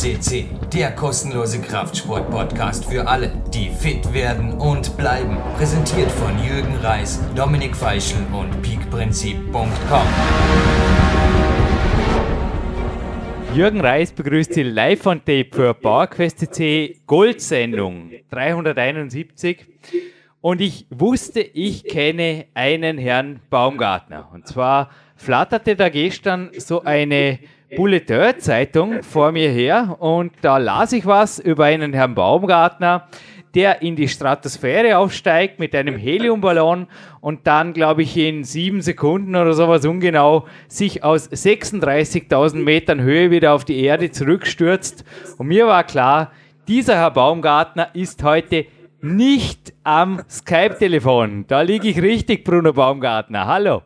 FSCC, der kostenlose Kraftsport-Podcast für alle, die fit werden und bleiben. Präsentiert von Jürgen Reis, Dominik Feischl und peakprinzip.com. Jürgen Reis begrüßt Sie live von Tape für PowerQuest CC Goldsendung 371. Und ich wusste, ich kenne einen Herrn Baumgartner. Und zwar flatterte da gestern so eine Bulletin-Zeitung vor mir her und da las ich was über einen Herrn Baumgartner, der in die Stratosphäre aufsteigt mit einem Heliumballon und dann, glaube ich, in sieben Sekunden oder sowas ungenau sich aus 36.000 Metern Höhe wieder auf die Erde zurückstürzt. Und mir war klar, dieser Herr Baumgartner ist heute nicht am Skype-Telefon. Da liege ich richtig, Bruno Baumgartner. Hallo.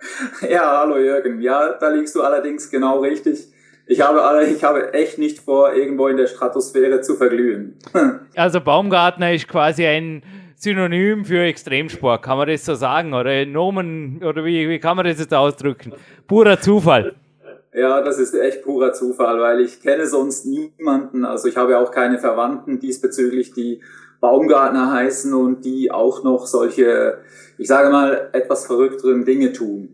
Ja, hallo Jürgen. Ja, da liegst du allerdings genau richtig. Ich habe, ich habe echt nicht vor, irgendwo in der Stratosphäre zu verglühen. Also Baumgartner ist quasi ein Synonym für Extremsport, kann man das so sagen? Oder Nomen, oder wie, wie kann man das jetzt ausdrücken? Purer Zufall. Ja, das ist echt purer Zufall, weil ich kenne sonst niemanden, also ich habe auch keine Verwandten diesbezüglich, die Baumgartner heißen und die auch noch solche, ich sage mal, etwas verrückteren Dinge tun.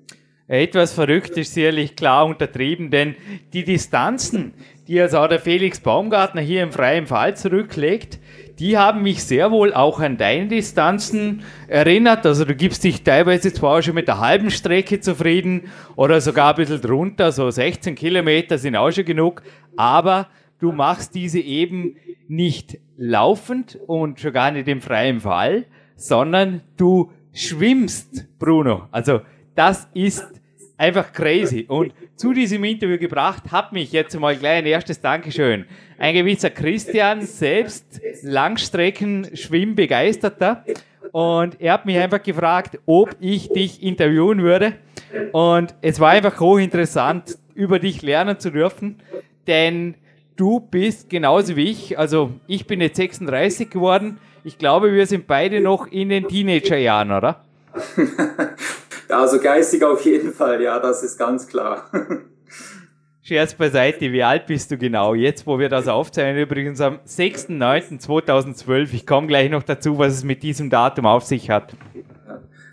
Etwas verrückt ist sicherlich klar untertrieben, denn die Distanzen, die also auch der Felix Baumgartner hier im freien Fall zurücklegt, die haben mich sehr wohl auch an deine Distanzen erinnert. Also du gibst dich teilweise zwar schon mit der halben Strecke zufrieden oder sogar ein bisschen drunter, so 16 Kilometer sind auch schon genug, aber du machst diese eben nicht laufend und schon gar nicht im freien Fall, sondern du schwimmst, Bruno. Also das ist einfach crazy. Und zu diesem Interview gebracht hat mich jetzt mal gleich ein erstes Dankeschön. Ein gewisser Christian, selbst Langstrecken-Schwimmbegeisterter. Und er hat mich einfach gefragt, ob ich dich interviewen würde. Und es war einfach hochinteressant, über dich lernen zu dürfen. Denn du bist genauso wie ich, also ich bin jetzt 36 geworden. Ich glaube, wir sind beide noch in den Teenagerjahren, oder? also geistig auf jeden Fall, ja, das ist ganz klar. Scherz beiseite, wie alt bist du genau? Jetzt, wo wir das aufzeichnen, übrigens am 6.9.2012. Ich komme gleich noch dazu, was es mit diesem Datum auf sich hat.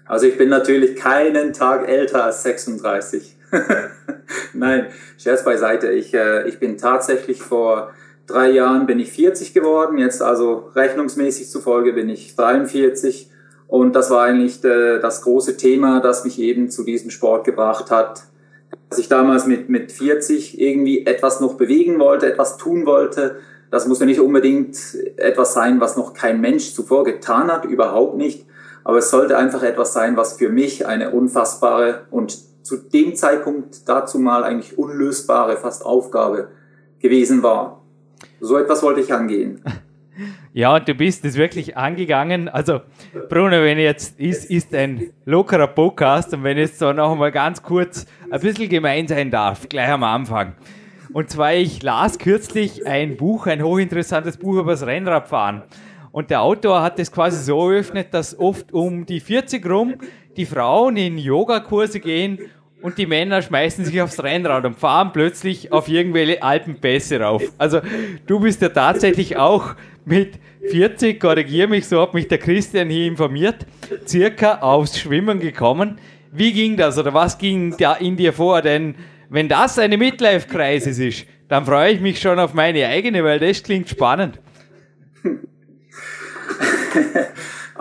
Also ich bin natürlich keinen Tag älter als 36. Nein, Scherz beiseite. Ich, äh, ich bin tatsächlich vor drei Jahren bin ich 40 geworden. Jetzt also rechnungsmäßig zufolge bin ich 43. Und das war eigentlich äh, das große Thema, das mich eben zu diesem Sport gebracht hat. Dass ich damals mit, mit 40 irgendwie etwas noch bewegen wollte, etwas tun wollte. Das muss ja nicht unbedingt etwas sein, was noch kein Mensch zuvor getan hat, überhaupt nicht. Aber es sollte einfach etwas sein, was für mich eine unfassbare und zu dem Zeitpunkt dazu mal eigentlich unlösbare fast Aufgabe gewesen war. So etwas wollte ich angehen. Ja, und du bist es wirklich angegangen. Also, Bruno, wenn jetzt ist, ist ein lockerer Podcast und wenn jetzt so noch mal ganz kurz ein bisschen gemein sein darf, gleich am Anfang. Und zwar, ich las kürzlich ein Buch, ein hochinteressantes Buch über das Rennradfahren. Und der Autor hat es quasi so eröffnet, dass oft um die 40 rum die Frauen in Yogakurse gehen und die Männer schmeißen sich aufs Rennrad und fahren plötzlich auf irgendwelche Alpenpässe rauf. Also du bist ja tatsächlich auch mit 40, korrigiere mich, so hat mich der Christian hier informiert, circa aufs Schwimmen gekommen. Wie ging das oder was ging da in dir vor? Denn wenn das eine Midlife-Crisis ist, dann freue ich mich schon auf meine eigene, weil das klingt spannend.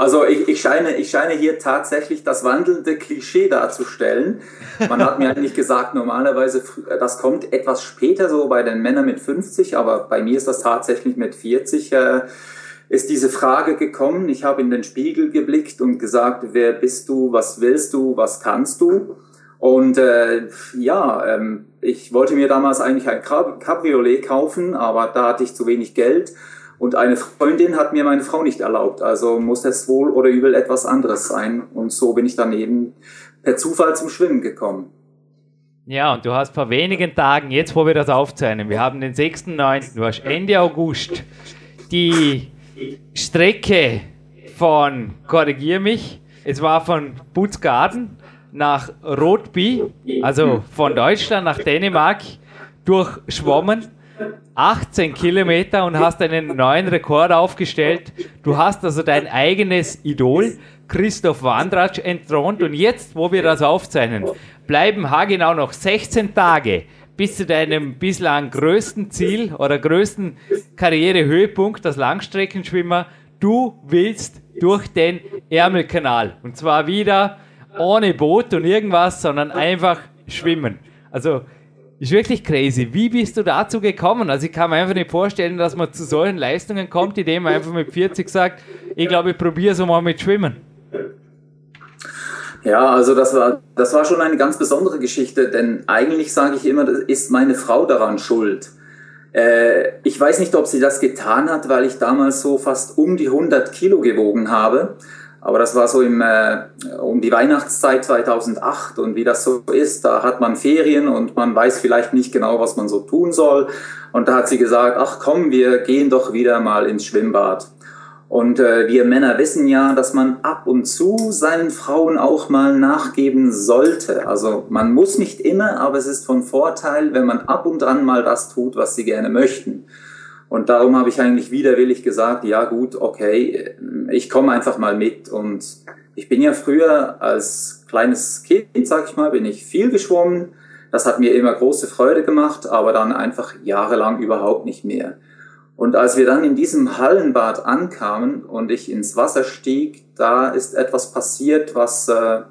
Also ich, ich, scheine, ich scheine hier tatsächlich das wandelnde Klischee darzustellen. Man hat mir eigentlich gesagt, normalerweise, das kommt etwas später so bei den Männern mit 50, aber bei mir ist das tatsächlich mit 40, äh, ist diese Frage gekommen. Ich habe in den Spiegel geblickt und gesagt, wer bist du, was willst du, was kannst du? Und äh, ja, ähm, ich wollte mir damals eigentlich ein Cabriolet kaufen, aber da hatte ich zu wenig Geld. Und eine Freundin hat mir meine Frau nicht erlaubt. Also muss es wohl oder übel etwas anderes sein. Und so bin ich dann eben per Zufall zum Schwimmen gekommen. Ja, und du hast vor wenigen Tagen, jetzt wo wir das aufzeichnen, wir haben den 6.9., du hast Ende August die Strecke von, korrigier mich, es war von Butzgarten nach Rotby, also von Deutschland nach Dänemark, durchschwommen 18 Kilometer und hast einen neuen Rekord aufgestellt. Du hast also dein eigenes Idol, Christoph Wandratsch, entthront. Und jetzt, wo wir das aufzeichnen, bleiben haargenau noch 16 Tage bis zu deinem bislang größten Ziel oder größten Karrierehöhepunkt als Langstreckenschwimmer. Du willst durch den Ärmelkanal. Und zwar wieder ohne Boot und irgendwas, sondern einfach schwimmen. Also ist wirklich crazy. Wie bist du dazu gekommen? Also ich kann mir einfach nicht vorstellen, dass man zu solchen Leistungen kommt, indem man einfach mit 40 sagt, ich glaube, ich probiere so mal mit Schwimmen. Ja, also das war, das war schon eine ganz besondere Geschichte, denn eigentlich sage ich immer, ist meine Frau daran schuld. Äh, ich weiß nicht, ob sie das getan hat, weil ich damals so fast um die 100 Kilo gewogen habe. Aber das war so im, äh, um die Weihnachtszeit 2008 und wie das so ist, da hat man Ferien und man weiß vielleicht nicht genau, was man so tun soll. Und da hat sie gesagt, ach komm, wir gehen doch wieder mal ins Schwimmbad. Und äh, wir Männer wissen ja, dass man ab und zu seinen Frauen auch mal nachgeben sollte. Also man muss nicht immer, aber es ist von Vorteil, wenn man ab und an mal das tut, was sie gerne möchten. Und darum habe ich eigentlich widerwillig gesagt, ja gut, okay, ich komme einfach mal mit. Und ich bin ja früher als kleines Kind, sag ich mal, bin ich viel geschwommen. Das hat mir immer große Freude gemacht, aber dann einfach jahrelang überhaupt nicht mehr. Und als wir dann in diesem Hallenbad ankamen und ich ins Wasser stieg, da ist etwas passiert, was äh,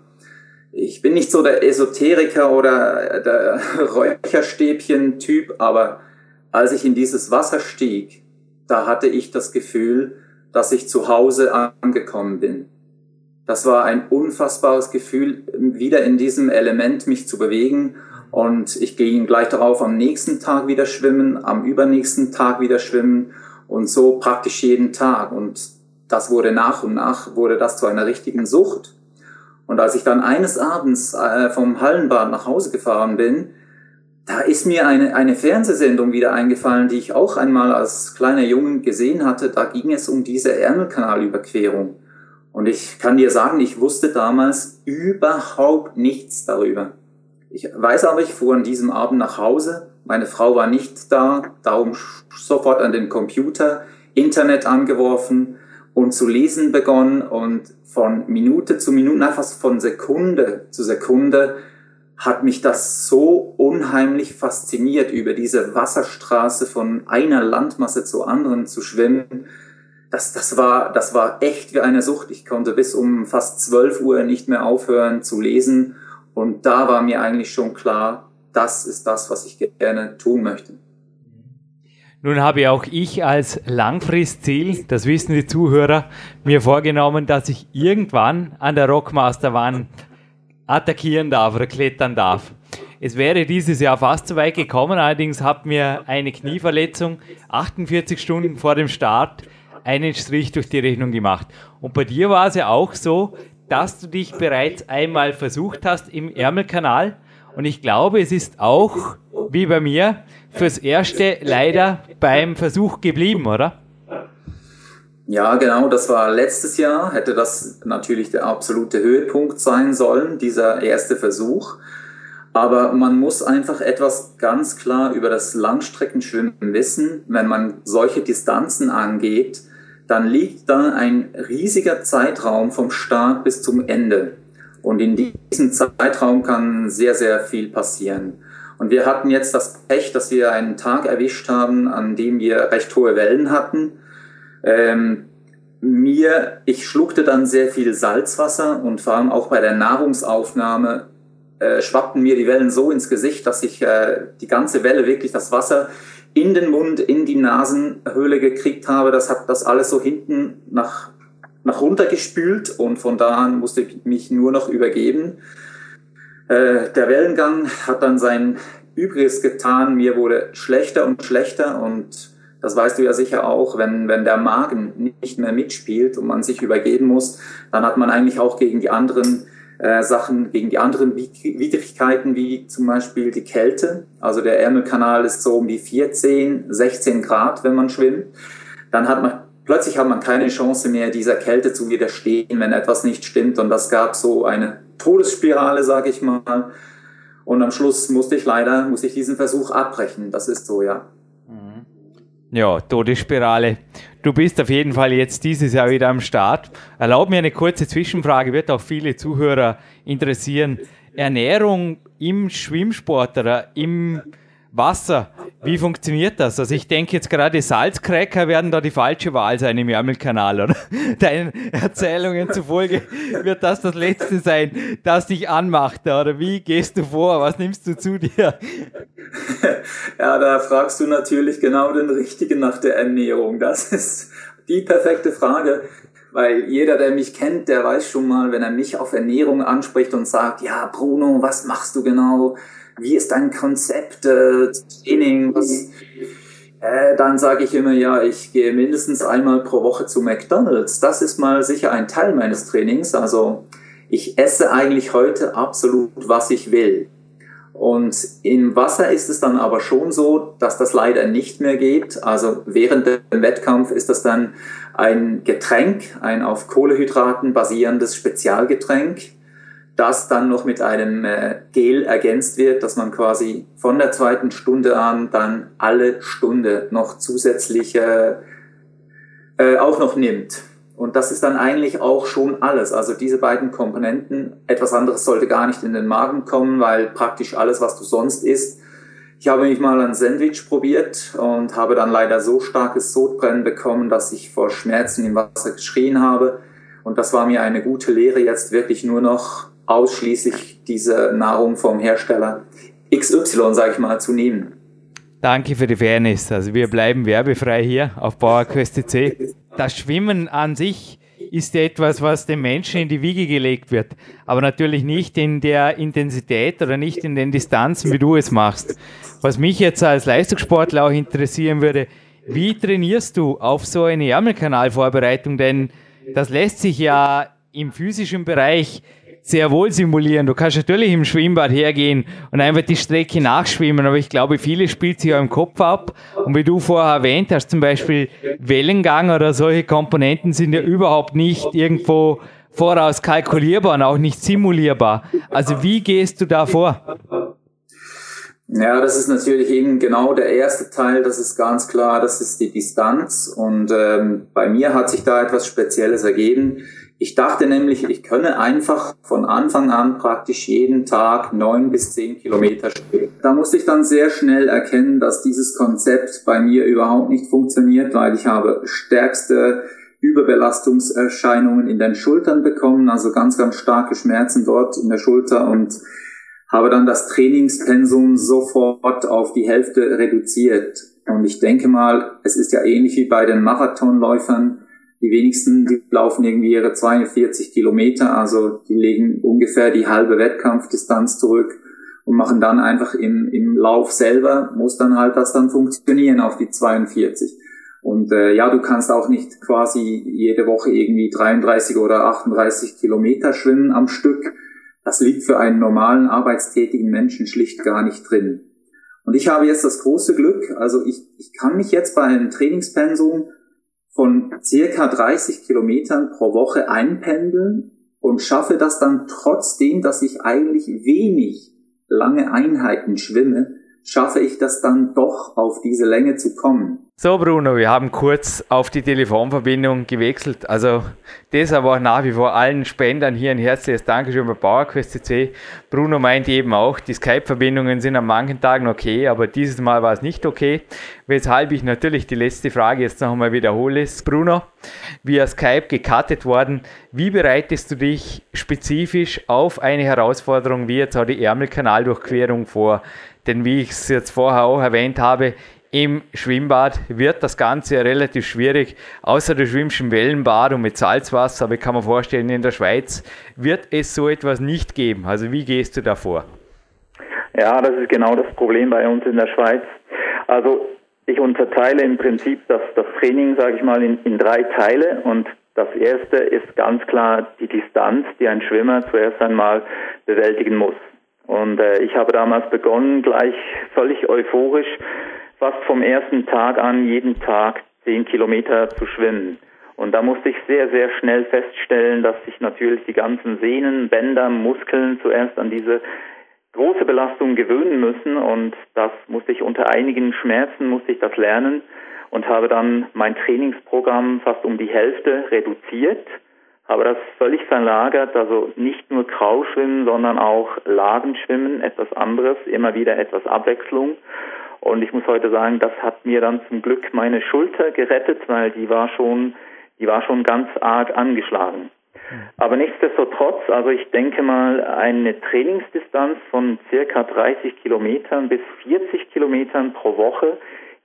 ich bin nicht so der Esoteriker oder der Räucherstäbchen-Typ, aber als ich in dieses Wasser stieg, da hatte ich das Gefühl, dass ich zu Hause angekommen bin. Das war ein unfassbares Gefühl, wieder in diesem Element mich zu bewegen und ich ging gleich darauf am nächsten Tag wieder schwimmen, am übernächsten Tag wieder schwimmen und so praktisch jeden Tag. Und das wurde nach und nach, wurde das zu einer richtigen Sucht. Und als ich dann eines Abends äh, vom Hallenbad nach Hause gefahren bin, da ist mir eine, eine Fernsehsendung wieder eingefallen, die ich auch einmal als kleiner Junge gesehen hatte. Da ging es um diese Ärmelkanalüberquerung. Und ich kann dir sagen, ich wusste damals überhaupt nichts darüber. Ich weiß aber, ich fuhr an diesem Abend nach Hause. Meine Frau war nicht da, darum sofort an den Computer, Internet angeworfen und zu lesen begonnen und von Minute zu Minute, na fast von Sekunde zu Sekunde hat mich das so unheimlich fasziniert, über diese Wasserstraße von einer Landmasse zur anderen zu schwimmen. Das, das, war, das war echt wie eine Sucht. Ich konnte bis um fast 12 Uhr nicht mehr aufhören zu lesen und da war mir eigentlich schon klar, das ist das, was ich gerne tun möchte. Nun habe auch ich als Langfristziel, das wissen die Zuhörer, mir vorgenommen, dass ich irgendwann an der Rockmaster Wand attackieren darf oder klettern darf. Es wäre dieses Jahr fast so weit gekommen, allerdings hat mir eine Knieverletzung 48 Stunden vor dem Start einen Strich durch die Rechnung gemacht. Und bei dir war es ja auch so, dass du dich bereits einmal versucht hast im Ärmelkanal. Und ich glaube, es ist auch, wie bei mir, fürs Erste leider beim Versuch geblieben, oder? Ja, genau, das war letztes Jahr, hätte das natürlich der absolute Höhepunkt sein sollen, dieser erste Versuch. Aber man muss einfach etwas ganz klar über das Langstreckenschwimmen wissen, wenn man solche Distanzen angeht dann liegt da ein riesiger Zeitraum vom Start bis zum Ende. Und in diesem Zeitraum kann sehr, sehr viel passieren. Und wir hatten jetzt das Pech, dass wir einen Tag erwischt haben, an dem wir recht hohe Wellen hatten. Ähm, mir, ich schluckte dann sehr viel Salzwasser und vor allem auch bei der Nahrungsaufnahme äh, schwappten mir die Wellen so ins Gesicht, dass ich äh, die ganze Welle wirklich das Wasser in den Mund, in die Nasenhöhle gekriegt habe. Das hat das alles so hinten nach, nach runter gespült und von da an musste ich mich nur noch übergeben. Äh, der Wellengang hat dann sein Übriges getan. Mir wurde schlechter und schlechter und das weißt du ja sicher auch, wenn, wenn der Magen nicht mehr mitspielt und man sich übergeben muss, dann hat man eigentlich auch gegen die anderen äh, Sachen gegen die anderen Widrigkeiten, wie zum Beispiel die Kälte. Also der Ärmelkanal ist so um die 14, 16 Grad, wenn man schwimmt. Dann hat man plötzlich hat man keine Chance mehr, dieser Kälte zu widerstehen, wenn etwas nicht stimmt. Und das gab so eine Todesspirale, sage ich mal. Und am Schluss musste ich leider, muss ich diesen Versuch abbrechen. Das ist so, ja. Ja, Todesspirale. Du bist auf jeden Fall jetzt dieses Jahr wieder am Start. Erlaub mir eine kurze Zwischenfrage, wird auch viele Zuhörer interessieren. Ernährung im Schwimmsport oder im Wasser, wie funktioniert das? Also ich denke jetzt gerade Salzcracker werden da die falsche Wahl sein im Ärmelkanal, oder? Deinen Erzählungen zufolge wird das das Letzte sein, das dich anmacht, oder wie gehst du vor? Was nimmst du zu dir? Ja, da fragst du natürlich genau den Richtigen nach der Ernährung. Das ist die perfekte Frage. Weil jeder, der mich kennt, der weiß schon mal, wenn er mich auf Ernährung anspricht und sagt, ja, Bruno, was machst du genau? Wie ist dein Konzept, äh, Training? Was, äh, dann sage ich immer, ja, ich gehe mindestens einmal pro Woche zu McDonald's. Das ist mal sicher ein Teil meines Trainings. Also ich esse eigentlich heute absolut, was ich will. Und im Wasser ist es dann aber schon so, dass das leider nicht mehr geht. Also während dem Wettkampf ist das dann ein Getränk, ein auf Kohlehydraten basierendes Spezialgetränk, das dann noch mit einem äh, Gel ergänzt wird, dass man quasi von der zweiten Stunde an dann alle Stunde noch zusätzlich äh, auch noch nimmt. Und das ist dann eigentlich auch schon alles. Also diese beiden Komponenten, etwas anderes sollte gar nicht in den Magen kommen, weil praktisch alles, was du sonst isst. Ich habe mich mal ein Sandwich probiert und habe dann leider so starkes Sodbrennen bekommen, dass ich vor Schmerzen im Wasser geschrien habe. Und das war mir eine gute Lehre, jetzt wirklich nur noch ausschließlich diese Nahrung vom Hersteller XY, sage ich mal, zu nehmen. Danke für die Fairness. Also wir bleiben werbefrei hier auf Bauerquest das Schwimmen an sich ist etwas, was dem Menschen in die Wiege gelegt wird, aber natürlich nicht in der Intensität oder nicht in den Distanzen, wie du es machst. Was mich jetzt als Leistungssportler auch interessieren würde, wie trainierst du auf so eine Ärmelkanalvorbereitung? Denn das lässt sich ja im physischen Bereich sehr wohl simulieren. Du kannst natürlich im Schwimmbad hergehen und einfach die Strecke nachschwimmen, aber ich glaube, viele spielt sich auch im Kopf ab. Und wie du vorher erwähnt hast, zum Beispiel Wellengang oder solche Komponenten sind ja überhaupt nicht irgendwo voraus kalkulierbar und auch nicht simulierbar. Also wie gehst du da vor? Ja, das ist natürlich eben genau der erste Teil, das ist ganz klar, das ist die Distanz. Und ähm, bei mir hat sich da etwas Spezielles ergeben. Ich dachte nämlich, ich könne einfach von Anfang an praktisch jeden Tag neun bis zehn Kilometer schwimmen. Da musste ich dann sehr schnell erkennen, dass dieses Konzept bei mir überhaupt nicht funktioniert, weil ich habe stärkste Überbelastungserscheinungen in den Schultern bekommen, also ganz, ganz starke Schmerzen dort in der Schulter und habe dann das Trainingspensum sofort auf die Hälfte reduziert. Und ich denke mal, es ist ja ähnlich wie bei den Marathonläufern die wenigsten, die laufen irgendwie ihre 42 Kilometer, also die legen ungefähr die halbe Wettkampfdistanz zurück und machen dann einfach im, im Lauf selber, muss dann halt das dann funktionieren auf die 42. Und äh, ja, du kannst auch nicht quasi jede Woche irgendwie 33 oder 38 Kilometer schwimmen am Stück. Das liegt für einen normalen arbeitstätigen Menschen schlicht gar nicht drin. Und ich habe jetzt das große Glück, also ich, ich kann mich jetzt bei einem Trainingspensum von circa 30 Kilometern pro Woche einpendeln und schaffe das dann trotzdem, dass ich eigentlich wenig lange Einheiten schwimme, schaffe ich das dann doch auf diese Länge zu kommen. So Bruno, wir haben kurz auf die Telefonverbindung gewechselt. Also deshalb auch nach wie vor allen Spendern hier ein herzliches Dankeschön bei PowerQuest CC. Bruno meint eben auch, die Skype-Verbindungen sind an manchen Tagen okay, aber dieses Mal war es nicht okay. Weshalb ich natürlich die letzte Frage jetzt noch einmal wiederhole. Bruno, via Skype gecuttet worden. Wie bereitest du dich spezifisch auf eine Herausforderung wie jetzt auch die Ärmelkanaldurchquerung vor? Denn wie ich es jetzt vorher auch erwähnt habe, im Schwimmbad wird das Ganze relativ schwierig. Außer du schwimmst im Wellenbad und mit Salzwasser, aber ich kann mir vorstellen, in der Schweiz wird es so etwas nicht geben. Also wie gehst du da vor? Ja, das ist genau das Problem bei uns in der Schweiz. Also ich unterteile im Prinzip das, das Training, sage ich mal, in, in drei Teile und das erste ist ganz klar die Distanz, die ein Schwimmer zuerst einmal bewältigen muss. Und äh, ich habe damals begonnen, gleich völlig euphorisch fast vom ersten Tag an jeden Tag zehn Kilometer zu schwimmen. Und da musste ich sehr, sehr schnell feststellen, dass sich natürlich die ganzen Sehnen, Bänder, Muskeln zuerst an diese große Belastung gewöhnen müssen. Und das musste ich unter einigen Schmerzen, musste ich das lernen. und habe dann mein Trainingsprogramm fast um die Hälfte reduziert, habe das völlig verlagert, also nicht nur Krauschwimmen, sondern auch Lagenschwimmen, etwas anderes, immer wieder etwas Abwechslung. Und ich muss heute sagen, das hat mir dann zum Glück meine Schulter gerettet, weil die war schon, die war schon ganz arg angeschlagen. Aber nichtsdestotrotz, also ich denke mal, eine Trainingsdistanz von circa 30 Kilometern bis 40 Kilometern pro Woche,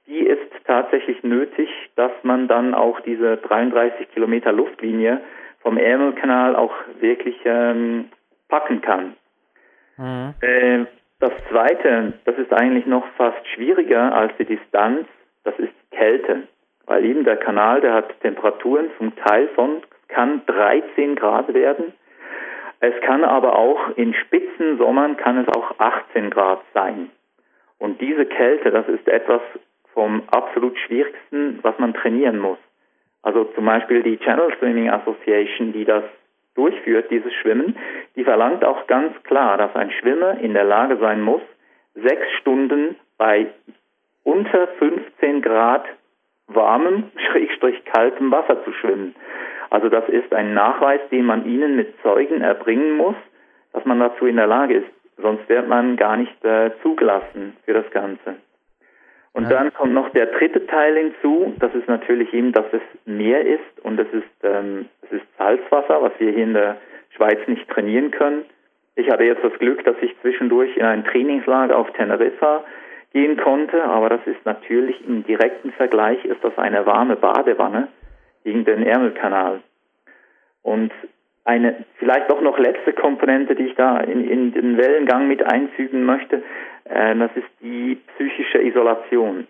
die ist tatsächlich nötig, dass man dann auch diese 33 Kilometer Luftlinie vom Ärmelkanal auch wirklich ähm, packen kann. Mhm. Äh, das Zweite, das ist eigentlich noch fast schwieriger als die Distanz, das ist Kälte. Weil eben der Kanal, der hat Temperaturen zum Teil von kann 13 Grad werden. Es kann aber auch in Spitzensommern kann es auch 18 Grad sein. Und diese Kälte, das ist etwas vom absolut schwierigsten, was man trainieren muss. Also zum Beispiel die Channel Swimming Association, die das durchführt, dieses Schwimmen, die verlangt auch ganz klar, dass ein Schwimmer in der Lage sein muss, sechs Stunden bei unter 15 Grad warmem, schrägstrich kaltem Wasser zu schwimmen. Also das ist ein Nachweis, den man ihnen mit Zeugen erbringen muss, dass man dazu in der Lage ist. Sonst wird man gar nicht äh, zugelassen für das Ganze. Und ja. dann kommt noch der dritte Teil hinzu. Das ist natürlich eben, dass es Meer ist und es ist, ähm, es ist Salzwasser, was wir hier in der Schweiz nicht trainieren können. Ich hatte jetzt das Glück, dass ich zwischendurch in ein Trainingslager auf Teneriffa gehen konnte, aber das ist natürlich im direkten Vergleich ist das eine warme Badewanne gegen den Ärmelkanal. Und eine vielleicht doch noch letzte Komponente, die ich da in, in den Wellengang mit einfügen möchte, äh, das ist die psychische Isolation.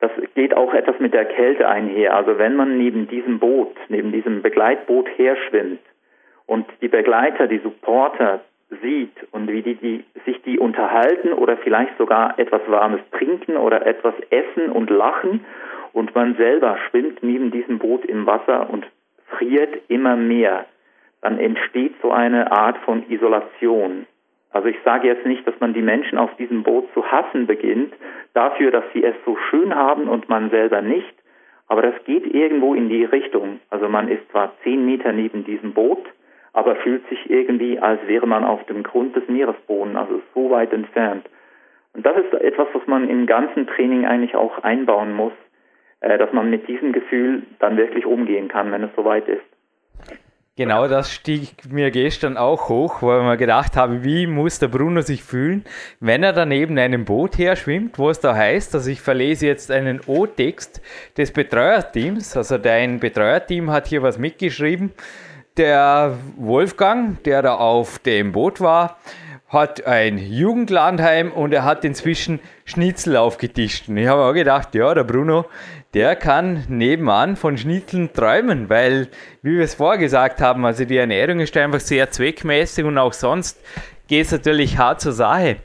Das geht auch etwas mit der Kälte einher. Also wenn man neben diesem Boot, neben diesem Begleitboot herschwimmt und die Begleiter, die Supporter sieht und wie die, die sich die unterhalten oder vielleicht sogar etwas Warmes trinken oder etwas essen und lachen und man selber schwimmt neben diesem Boot im Wasser und friert immer mehr, dann entsteht so eine Art von Isolation. Also ich sage jetzt nicht, dass man die Menschen auf diesem Boot zu hassen beginnt, dafür, dass sie es so schön haben und man selber nicht, aber das geht irgendwo in die Richtung. Also man ist zwar zehn Meter neben diesem Boot, aber fühlt sich irgendwie, als wäre man auf dem Grund des Meeresbodens, also so weit entfernt. Und das ist etwas, was man im ganzen Training eigentlich auch einbauen muss, äh, dass man mit diesem Gefühl dann wirklich umgehen kann, wenn es soweit ist. Genau das stieg mir gestern auch hoch, weil ich mir gedacht habe, wie muss der Bruno sich fühlen, wenn er daneben einem Boot her schwimmt, wo es da heißt, also ich verlese jetzt einen O-Text des Betreuerteams, also dein Betreuerteam hat hier was mitgeschrieben, der Wolfgang, der da auf dem Boot war, hat ein Jugendlandheim und er hat inzwischen Schnitzel aufgetischt. Und ich habe auch gedacht, ja, der Bruno, der kann nebenan von Schnitzeln träumen, weil, wie wir es vorgesagt haben, also die Ernährung ist einfach sehr zweckmäßig und auch sonst geht es natürlich hart zur Sache.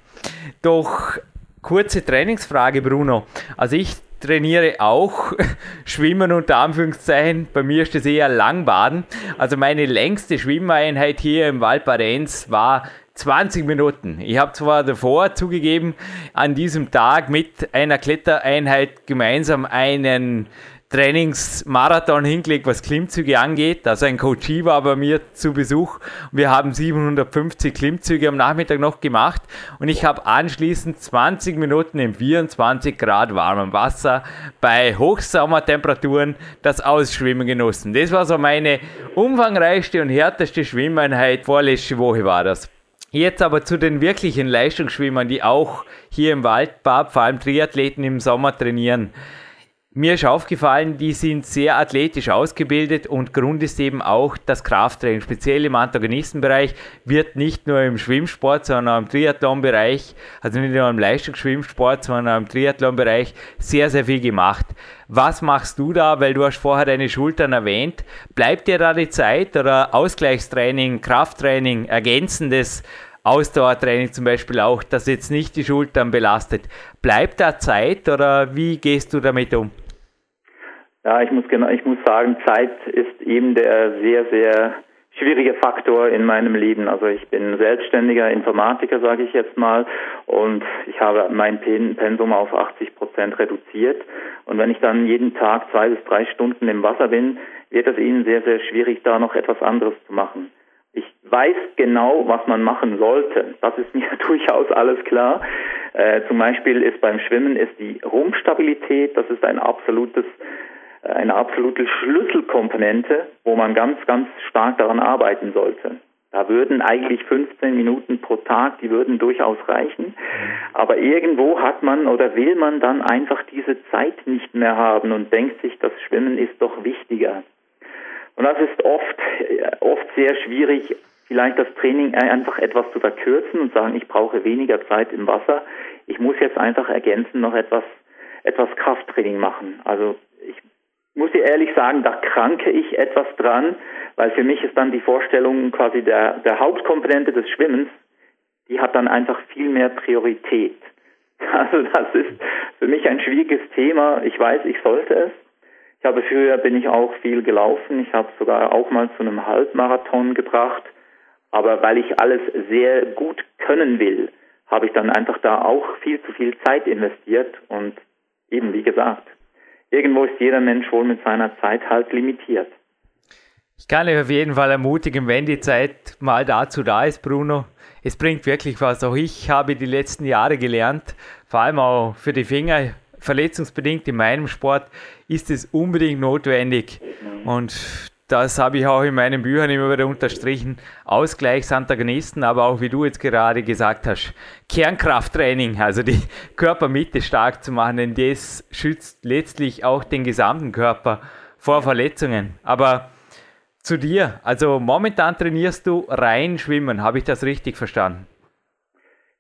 Doch kurze Trainingsfrage, Bruno. Also ich trainiere auch Schwimmen unter Anführungszeichen. Bei mir ist das eher Langbaden. Also meine längste Schwimmeinheit hier im Valparenz war 20 Minuten. Ich habe zwar davor zugegeben, an diesem Tag mit einer Klettereinheit gemeinsam einen Trainingsmarathon hingelegt, was Klimmzüge angeht. Also ein Coachie war bei mir zu Besuch. Wir haben 750 Klimmzüge am Nachmittag noch gemacht und ich habe anschließend 20 Minuten im 24 Grad warmen Wasser bei Hochsommertemperaturen das Ausschwimmen genossen. Das war so meine umfangreichste und härteste Schwimmeinheit. Vorletzte Woche war das. Jetzt aber zu den wirklichen Leistungsschwimmern, die auch hier im Waldbad, vor allem Triathleten im Sommer trainieren. Mir ist aufgefallen, die sind sehr athletisch ausgebildet und Grund ist eben auch das Krafttraining. Speziell im Antagonistenbereich wird nicht nur im Schwimmsport, sondern auch im Triathlonbereich, also nicht nur im Leistungsschwimmsport, sondern auch im Triathlonbereich sehr, sehr viel gemacht. Was machst du da? Weil du hast vorher deine Schultern erwähnt. Bleibt dir da die Zeit oder Ausgleichstraining, Krafttraining, ergänzendes Ausdauertraining zum Beispiel auch, das jetzt nicht die Schultern belastet. Bleibt da Zeit oder wie gehst du damit um? Ja, ich muss genau, ich muss sagen, Zeit ist eben der sehr, sehr schwierige Faktor in meinem Leben. Also ich bin selbstständiger Informatiker, sage ich jetzt mal, und ich habe mein Pensum auf 80 Prozent reduziert. Und wenn ich dann jeden Tag zwei bis drei Stunden im Wasser bin, wird es Ihnen sehr, sehr schwierig, da noch etwas anderes zu machen. Ich weiß genau, was man machen sollte. Das ist mir durchaus alles klar. Äh, zum Beispiel ist beim Schwimmen ist die Rumpfstabilität, das ist ein absolutes eine absolute Schlüsselkomponente, wo man ganz, ganz stark daran arbeiten sollte. Da würden eigentlich 15 Minuten pro Tag, die würden durchaus reichen. Aber irgendwo hat man oder will man dann einfach diese Zeit nicht mehr haben und denkt sich, das Schwimmen ist doch wichtiger. Und das ist oft, oft sehr schwierig, vielleicht das Training einfach etwas zu verkürzen und sagen, ich brauche weniger Zeit im Wasser. Ich muss jetzt einfach ergänzen noch etwas, etwas Krafttraining machen. Also muss ich ehrlich sagen, da kranke ich etwas dran, weil für mich ist dann die Vorstellung quasi der, der Hauptkomponente des Schwimmens, die hat dann einfach viel mehr Priorität. Also das ist für mich ein schwieriges Thema. Ich weiß, ich sollte es. Ich habe früher bin ich auch viel gelaufen. Ich habe sogar auch mal zu einem Halbmarathon gebracht. Aber weil ich alles sehr gut können will, habe ich dann einfach da auch viel zu viel Zeit investiert und eben wie gesagt, irgendwo ist jeder Mensch wohl mit seiner Zeit halt limitiert. Ich kann euch auf jeden Fall ermutigen, wenn die Zeit mal dazu da ist, Bruno. Es bringt wirklich was. Auch ich habe die letzten Jahre gelernt, vor allem auch für die Finger, verletzungsbedingt in meinem Sport, ist es unbedingt notwendig. Und das habe ich auch in meinen Büchern immer wieder unterstrichen, Ausgleichsantagonisten, aber auch wie du jetzt gerade gesagt hast, Kernkrafttraining, also die Körpermitte stark zu machen, denn das schützt letztlich auch den gesamten Körper vor Verletzungen. Aber zu dir, also momentan trainierst du rein Schwimmen, habe ich das richtig verstanden?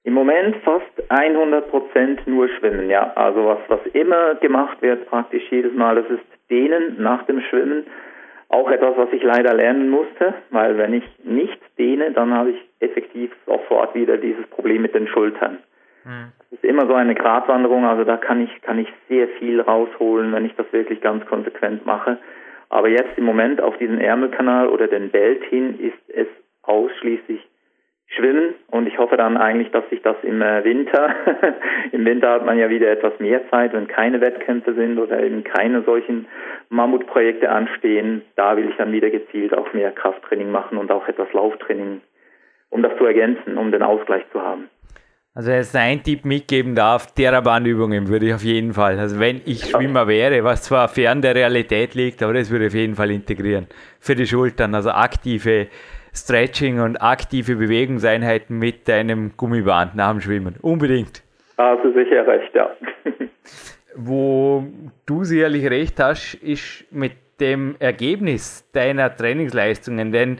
Im Moment fast 100 Prozent nur Schwimmen, ja. Also was, was immer gemacht wird, praktisch jedes Mal, das ist Dehnen nach dem Schwimmen auch etwas, was ich leider lernen musste, weil wenn ich nicht dehne, dann habe ich effektiv sofort wieder dieses Problem mit den Schultern. Mhm. ist immer so eine Gratwanderung, also da kann ich, kann ich sehr viel rausholen, wenn ich das wirklich ganz konsequent mache. Aber jetzt im Moment auf diesen Ärmelkanal oder den Belt hin ist es ausschließlich Schwimmen und ich hoffe dann eigentlich, dass sich das im äh, Winter, im Winter hat man ja wieder etwas mehr Zeit, wenn keine Wettkämpfe sind oder eben keine solchen Mammutprojekte anstehen, da will ich dann wieder gezielt auch mehr Krafttraining machen und auch etwas Lauftraining, um das zu ergänzen, um den Ausgleich zu haben. Also wenn es ein Tipp mitgeben darf, Therabandübungen würde ich auf jeden Fall. Also wenn ich Schwimmer wäre, was zwar fern der Realität liegt, aber das würde ich auf jeden Fall integrieren. Für die Schultern, also aktive Stretching und aktive Bewegungseinheiten mit deinem Gummiband nach dem Schwimmen. Unbedingt. Also sicher recht, ja. Wo du sicherlich recht hast, ist mit dem Ergebnis deiner Trainingsleistungen. Denn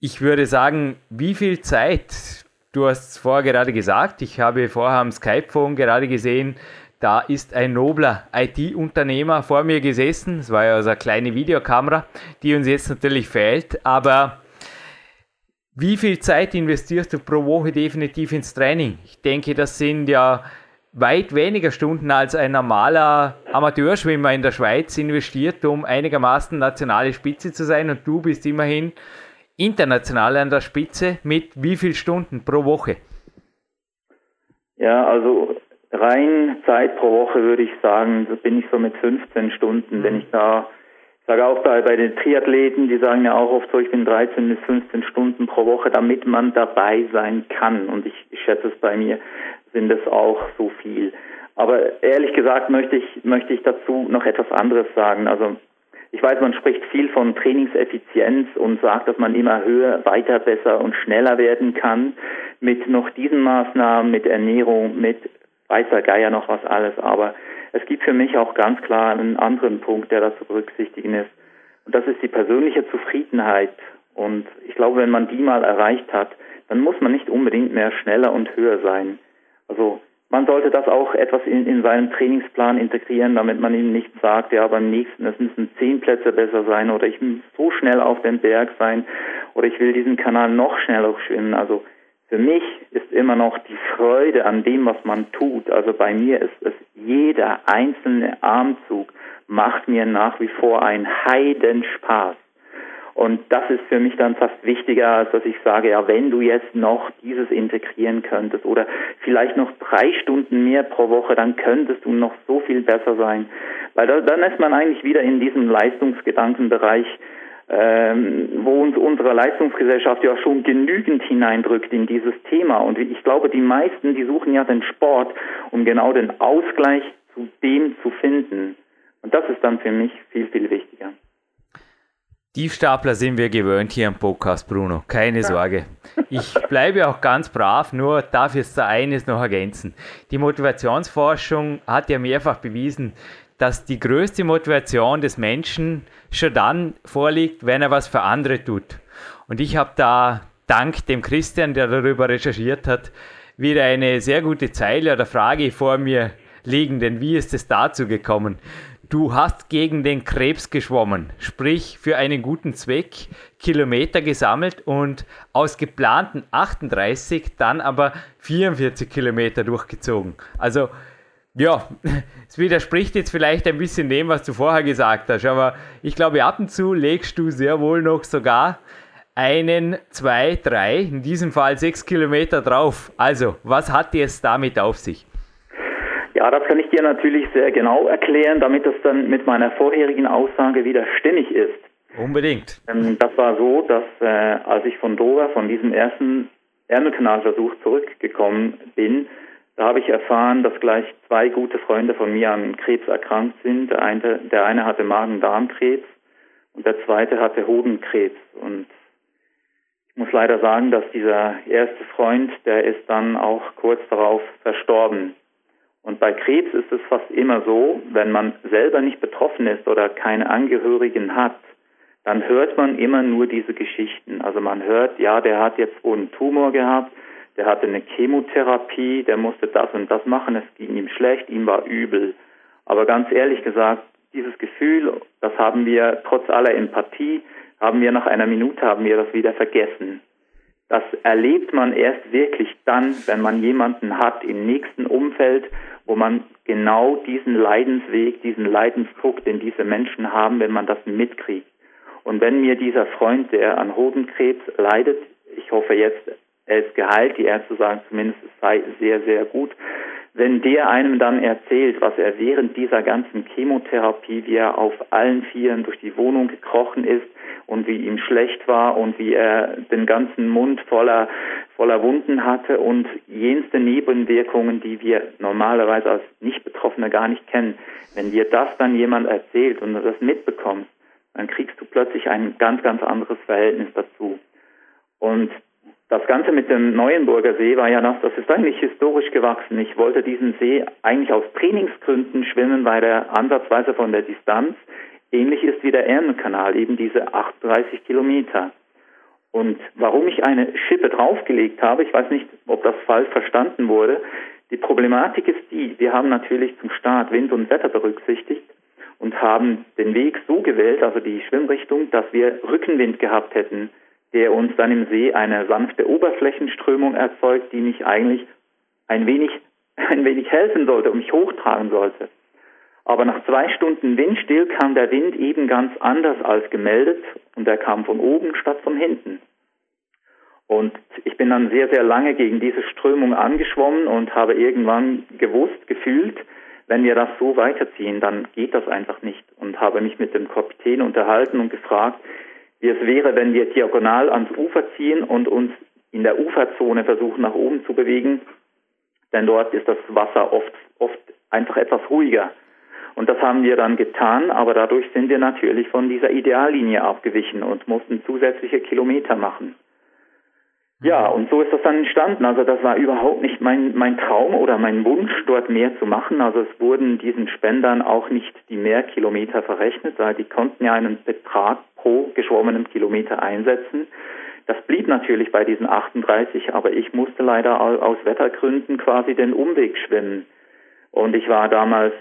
ich würde sagen, wie viel Zeit, du hast es vorher gerade gesagt, ich habe vorher am Skype-Phone gerade gesehen, da ist ein nobler IT-Unternehmer vor mir gesessen. Es war ja also eine kleine Videokamera, die uns jetzt natürlich fehlt. Aber wie viel Zeit investierst du pro Woche definitiv ins Training? Ich denke, das sind ja weit weniger Stunden als ein normaler Amateurschwimmer in der Schweiz investiert, um einigermaßen nationale Spitze zu sein. Und du bist immerhin international an der Spitze mit wie viel Stunden pro Woche? Ja, also rein Zeit pro Woche würde ich sagen, bin ich so mit 15 Stunden, mhm. wenn ich da sage auch bei, bei den Triathleten, die sagen ja auch oft so, ich bin 13 bis 15 Stunden pro Woche, damit man dabei sein kann. Und ich, ich schätze es bei mir, sind es auch so viel. Aber ehrlich gesagt möchte ich, möchte ich dazu noch etwas anderes sagen. Also ich weiß, man spricht viel von Trainingseffizienz und sagt, dass man immer höher, weiter, besser und schneller werden kann mit noch diesen Maßnahmen, mit Ernährung, mit weißer Geier noch was alles. Aber es gibt für mich auch ganz klar einen anderen Punkt, der da zu berücksichtigen ist. Und das ist die persönliche Zufriedenheit. Und ich glaube, wenn man die mal erreicht hat, dann muss man nicht unbedingt mehr schneller und höher sein. Also man sollte das auch etwas in, in seinen Trainingsplan integrieren, damit man ihm nicht sagt, ja, beim nächsten, es müssen zehn Plätze besser sein oder ich muss so schnell auf dem Berg sein oder ich will diesen Kanal noch schneller schwimmen. Also für mich ist immer noch die Freude an dem, was man tut. Also bei mir ist es jeder einzelne Armzug macht mir nach wie vor einen Heidenspaß. Und das ist für mich dann fast wichtiger, als dass ich sage, ja, wenn du jetzt noch dieses integrieren könntest oder vielleicht noch drei Stunden mehr pro Woche, dann könntest du noch so viel besser sein. Weil da, dann ist man eigentlich wieder in diesem Leistungsgedankenbereich, ähm, wo uns unsere Leistungsgesellschaft ja schon genügend hineindrückt in dieses Thema. Und ich glaube, die meisten, die suchen ja den Sport, um genau den Ausgleich zu dem zu finden. Und das ist dann für mich viel, viel wichtiger. Tiefstapler sind wir gewöhnt hier im Podcast, Bruno. Keine Sorge. Ich bleibe auch ganz brav, nur darf jetzt da eines noch ergänzen. Die Motivationsforschung hat ja mehrfach bewiesen, dass die größte Motivation des Menschen schon dann vorliegt, wenn er was für andere tut. Und ich habe da dank dem Christian, der darüber recherchiert hat, wieder eine sehr gute Zeile oder Frage vor mir liegen, denn wie ist es dazu gekommen? Du hast gegen den Krebs geschwommen, sprich für einen guten Zweck Kilometer gesammelt und aus geplanten 38 dann aber 44 Kilometer durchgezogen. Also ja, es widerspricht jetzt vielleicht ein bisschen dem, was du vorher gesagt hast, aber ich glaube, ab und zu legst du sehr wohl noch sogar einen, zwei, drei, in diesem Fall sechs Kilometer drauf. Also, was hat es damit auf sich? Ja, das kann ich dir natürlich sehr genau erklären, damit das dann mit meiner vorherigen Aussage wieder stimmig ist. Unbedingt. Ähm, das war so, dass äh, als ich von Dover, von diesem ersten Ärmelkanalversuch zurückgekommen bin, da habe ich erfahren, dass gleich zwei gute Freunde von mir an Krebs erkrankt sind. Der eine, der eine hatte Magen-Darm-Krebs und der zweite hatte Hodenkrebs. Und ich muss leider sagen, dass dieser erste Freund, der ist dann auch kurz darauf verstorben. Und bei Krebs ist es fast immer so, wenn man selber nicht betroffen ist oder keine Angehörigen hat, dann hört man immer nur diese Geschichten. Also man hört, ja, der hat jetzt wohl einen Tumor gehabt, der hatte eine Chemotherapie, der musste das und das machen, es ging ihm schlecht, ihm war übel. Aber ganz ehrlich gesagt, dieses Gefühl, das haben wir trotz aller Empathie, haben wir nach einer Minute, haben wir das wieder vergessen. Das erlebt man erst wirklich dann, wenn man jemanden hat im nächsten Umfeld, wo man genau diesen Leidensweg, diesen Leidensdruck, den diese Menschen haben, wenn man das mitkriegt. Und wenn mir dieser Freund, der an Hodenkrebs leidet, ich hoffe jetzt, er ist geheilt, die Ärzte sagen zumindest, es sei sehr, sehr gut, wenn der einem dann erzählt, was er während dieser ganzen Chemotherapie, wie er auf allen Vieren durch die Wohnung gekrochen ist und wie ihm schlecht war und wie er den ganzen Mund voller, voller Wunden hatte und jenste Nebenwirkungen, die wir normalerweise als Nicht-Betroffene gar nicht kennen. Wenn dir das dann jemand erzählt und du das mitbekommst, dann kriegst du plötzlich ein ganz, ganz anderes Verhältnis dazu. Und das Ganze mit dem Neuenburger See war ja noch, das ist eigentlich historisch gewachsen. Ich wollte diesen See eigentlich aus Trainingsgründen schwimmen, weil er ansatzweise von der Distanz ähnlich ist wie der Ärmelkanal, eben diese 38 Kilometer. Und warum ich eine Schippe draufgelegt habe, ich weiß nicht, ob das falsch verstanden wurde. Die Problematik ist die, wir haben natürlich zum Start Wind und Wetter berücksichtigt und haben den Weg so gewählt, also die Schwimmrichtung, dass wir Rückenwind gehabt hätten der uns dann im See eine sanfte Oberflächenströmung erzeugt, die mich eigentlich ein wenig, ein wenig helfen sollte und mich hochtragen sollte. Aber nach zwei Stunden Windstill kam der Wind eben ganz anders als gemeldet und er kam von oben statt von hinten. Und ich bin dann sehr, sehr lange gegen diese Strömung angeschwommen und habe irgendwann gewusst, gefühlt, wenn wir das so weiterziehen, dann geht das einfach nicht. Und habe mich mit dem Kapitän unterhalten und gefragt, wie es wäre, wenn wir diagonal ans Ufer ziehen und uns in der Uferzone versuchen, nach oben zu bewegen, denn dort ist das Wasser oft, oft einfach etwas ruhiger. Und das haben wir dann getan, aber dadurch sind wir natürlich von dieser Ideallinie abgewichen und mussten zusätzliche Kilometer machen. Ja, und so ist das dann entstanden. Also das war überhaupt nicht mein, mein Traum oder mein Wunsch, dort mehr zu machen. Also es wurden diesen Spendern auch nicht die Mehrkilometer verrechnet, weil die konnten ja einen Betrag pro geschwommenen Kilometer einsetzen. Das blieb natürlich bei diesen 38, aber ich musste leider aus Wettergründen quasi den Umweg schwimmen. Und ich war damals,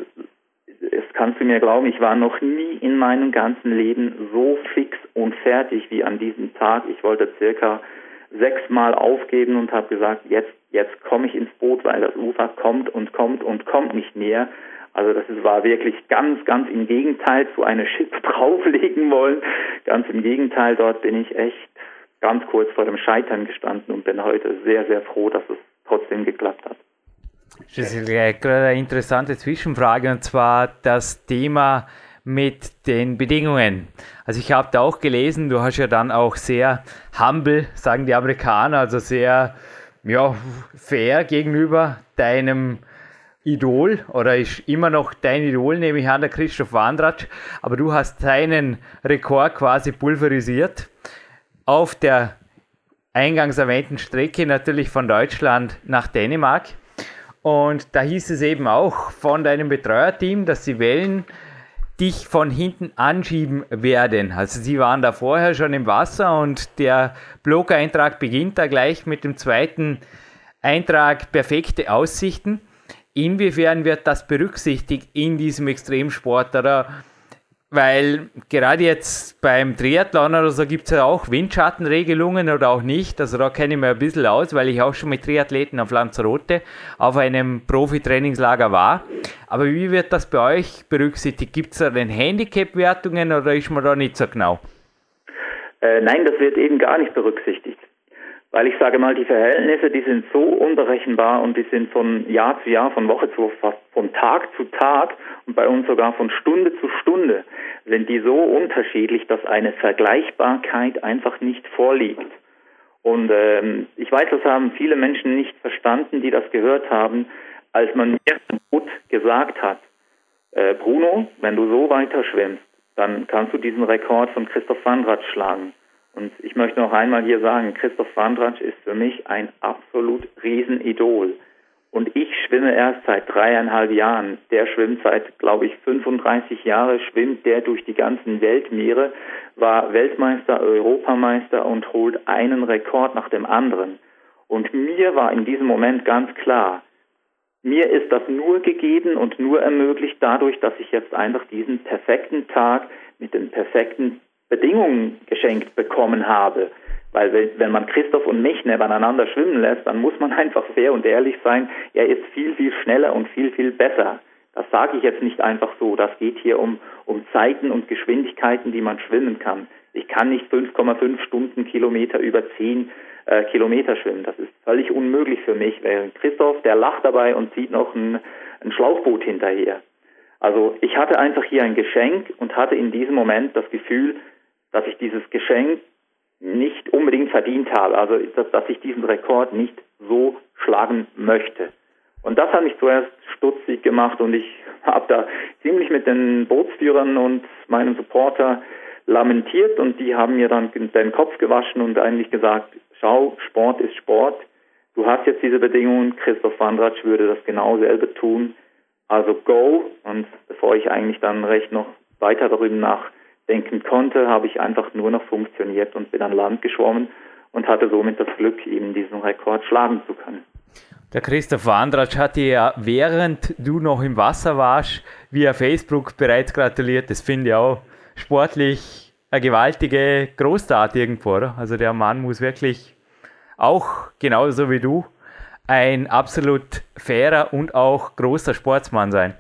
es kannst du mir glauben, ich war noch nie in meinem ganzen Leben so fix und fertig wie an diesem Tag. Ich wollte circa sechsmal aufgeben und habe gesagt, jetzt, jetzt komme ich ins Boot, weil das Ufer kommt und kommt und kommt nicht mehr. Also das war wirklich ganz, ganz im Gegenteil zu einer Chip drauflegen wollen. Ganz im Gegenteil, dort bin ich echt ganz kurz vor dem Scheitern gestanden und bin heute sehr, sehr froh, dass es trotzdem geklappt hat. Das ist gerade eine interessante Zwischenfrage und zwar das Thema mit den Bedingungen. Also ich habe da auch gelesen, du hast ja dann auch sehr humble, sagen die Amerikaner, also sehr ja, fair gegenüber deinem Idol oder ist immer noch dein Idol, nehme ich an, der Christoph Wandratsch, aber du hast seinen Rekord quasi pulverisiert auf der eingangs erwähnten Strecke natürlich von Deutschland nach Dänemark. Und da hieß es eben auch von deinem Betreuerteam, dass sie Wellen dich von hinten anschieben werden. Also sie waren da vorher schon im Wasser und der Blog-Eintrag beginnt da gleich mit dem zweiten Eintrag perfekte Aussichten. Inwiefern wird das berücksichtigt in diesem Extremsport? Oder weil gerade jetzt beim Triathlon oder so gibt es ja auch Windschattenregelungen oder auch nicht. Also da kenne ich mir ein bisschen aus, weil ich auch schon mit Triathleten auf Lanzarote auf einem Profi-Trainingslager war. Aber wie wird das bei euch berücksichtigt? Gibt es da denn Handicap-Wertungen oder ist man da nicht so genau? Äh, nein, das wird eben gar nicht berücksichtigt. Weil ich sage mal, die Verhältnisse, die sind so unberechenbar und die sind von Jahr zu Jahr, von Woche zu Woche, von Tag zu Tag und bei uns sogar von Stunde zu Stunde, sind die so unterschiedlich, dass eine Vergleichbarkeit einfach nicht vorliegt. Und ähm, ich weiß, das haben viele Menschen nicht verstanden, die das gehört haben, als man mir gut gesagt hat, äh, Bruno, wenn du so weiter schwimmst, dann kannst du diesen Rekord von Christoph Wandratsch schlagen. Und ich möchte noch einmal hier sagen, Christoph Wandratsch ist für mich ein absolut Riesenidol. Und ich schwimme erst seit dreieinhalb Jahren. Der schwimmt seit, glaube ich, 35 Jahren, schwimmt der durch die ganzen Weltmeere, war Weltmeister, Europameister und holt einen Rekord nach dem anderen. Und mir war in diesem Moment ganz klar, mir ist das nur gegeben und nur ermöglicht dadurch, dass ich jetzt einfach diesen perfekten Tag mit den perfekten Bedingungen geschenkt bekommen habe. Weil wenn man Christoph und mich nebeneinander schwimmen lässt, dann muss man einfach fair und ehrlich sein, er ist viel, viel schneller und viel, viel besser. Das sage ich jetzt nicht einfach so. Das geht hier um, um Zeiten und Geschwindigkeiten, die man schwimmen kann. Ich kann nicht 5,5 Stundenkilometer über 10 äh, Kilometer schwimmen. Das ist völlig unmöglich für mich. Während Christoph, der lacht dabei und zieht noch ein, ein Schlauchboot hinterher. Also ich hatte einfach hier ein Geschenk und hatte in diesem Moment das Gefühl, dass ich dieses Geschenk nicht unbedingt verdient habe, also dass, dass ich diesen Rekord nicht so schlagen möchte. Und das hat mich zuerst stutzig gemacht und ich habe da ziemlich mit den Bootsführern und meinem Supporter lamentiert und die haben mir dann den Kopf gewaschen und eigentlich gesagt, schau, Sport ist Sport, du hast jetzt diese Bedingungen, Christoph Wandratsch würde das genau selber tun, also go. Und bevor ich eigentlich dann recht noch weiter darüber nach denken konnte, habe ich einfach nur noch funktioniert und bin an Land geschwommen und hatte somit das Glück, eben diesen Rekord schlagen zu können. Der Christoph Wandratsch hat dir ja, während du noch im Wasser warst, via Facebook bereits gratuliert. Das finde ich auch sportlich eine gewaltige Großtat irgendwo, oder? Also der Mann muss wirklich auch genauso wie du ein absolut fairer und auch großer Sportsmann sein.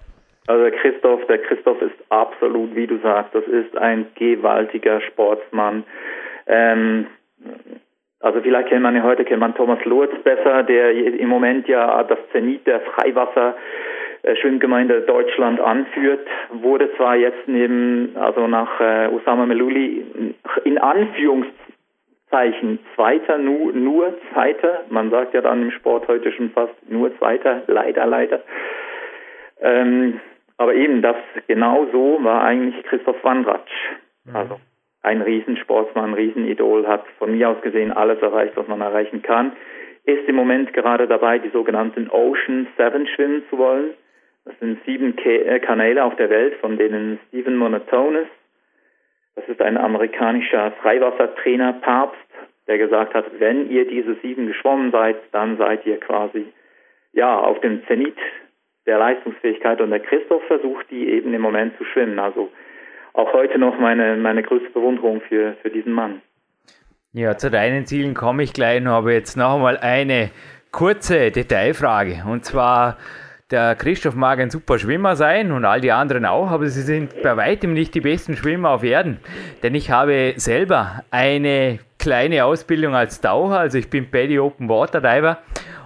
Also der Christoph, der Christoph ist absolut, wie du sagst, das ist ein gewaltiger Sportsmann. Ähm, also vielleicht kennt man ja heute, kennt man Thomas Lurz besser, der im Moment ja das Zenit der Freiwasser Schwimmgemeinde Deutschland anführt, wurde zwar jetzt neben, also nach äh, Osama Meluli in Anführungszeichen Zweiter, nur, nur Zweiter, man sagt ja dann im Sport heute schon fast nur Zweiter, leider, leider. Ähm, aber eben, das genau so war eigentlich Christoph Wandratsch. Mhm. Also ein Riesensportsmann, ein Riesenidol, hat von mir aus gesehen alles erreicht, was man erreichen kann. Ist im Moment gerade dabei, die sogenannten Ocean Seven schwimmen zu wollen. Das sind sieben äh, Kanäle auf der Welt, von denen Stephen Monotones, das ist ein amerikanischer Freiwassertrainer, Papst, der gesagt hat, wenn ihr diese sieben geschwommen seid, dann seid ihr quasi ja auf dem Zenit der Leistungsfähigkeit und der Christoph versucht die eben im Moment zu schwimmen. Also auch heute noch meine, meine größte Bewunderung für, für diesen Mann. Ja, zu deinen Zielen komme ich gleich noch, aber jetzt noch einmal eine kurze Detailfrage. Und zwar, der Christoph mag ein super Schwimmer sein und all die anderen auch, aber sie sind bei weitem nicht die besten Schwimmer auf Erden. Denn ich habe selber eine kleine Ausbildung als Taucher, also ich bin Paddy Open Water Diver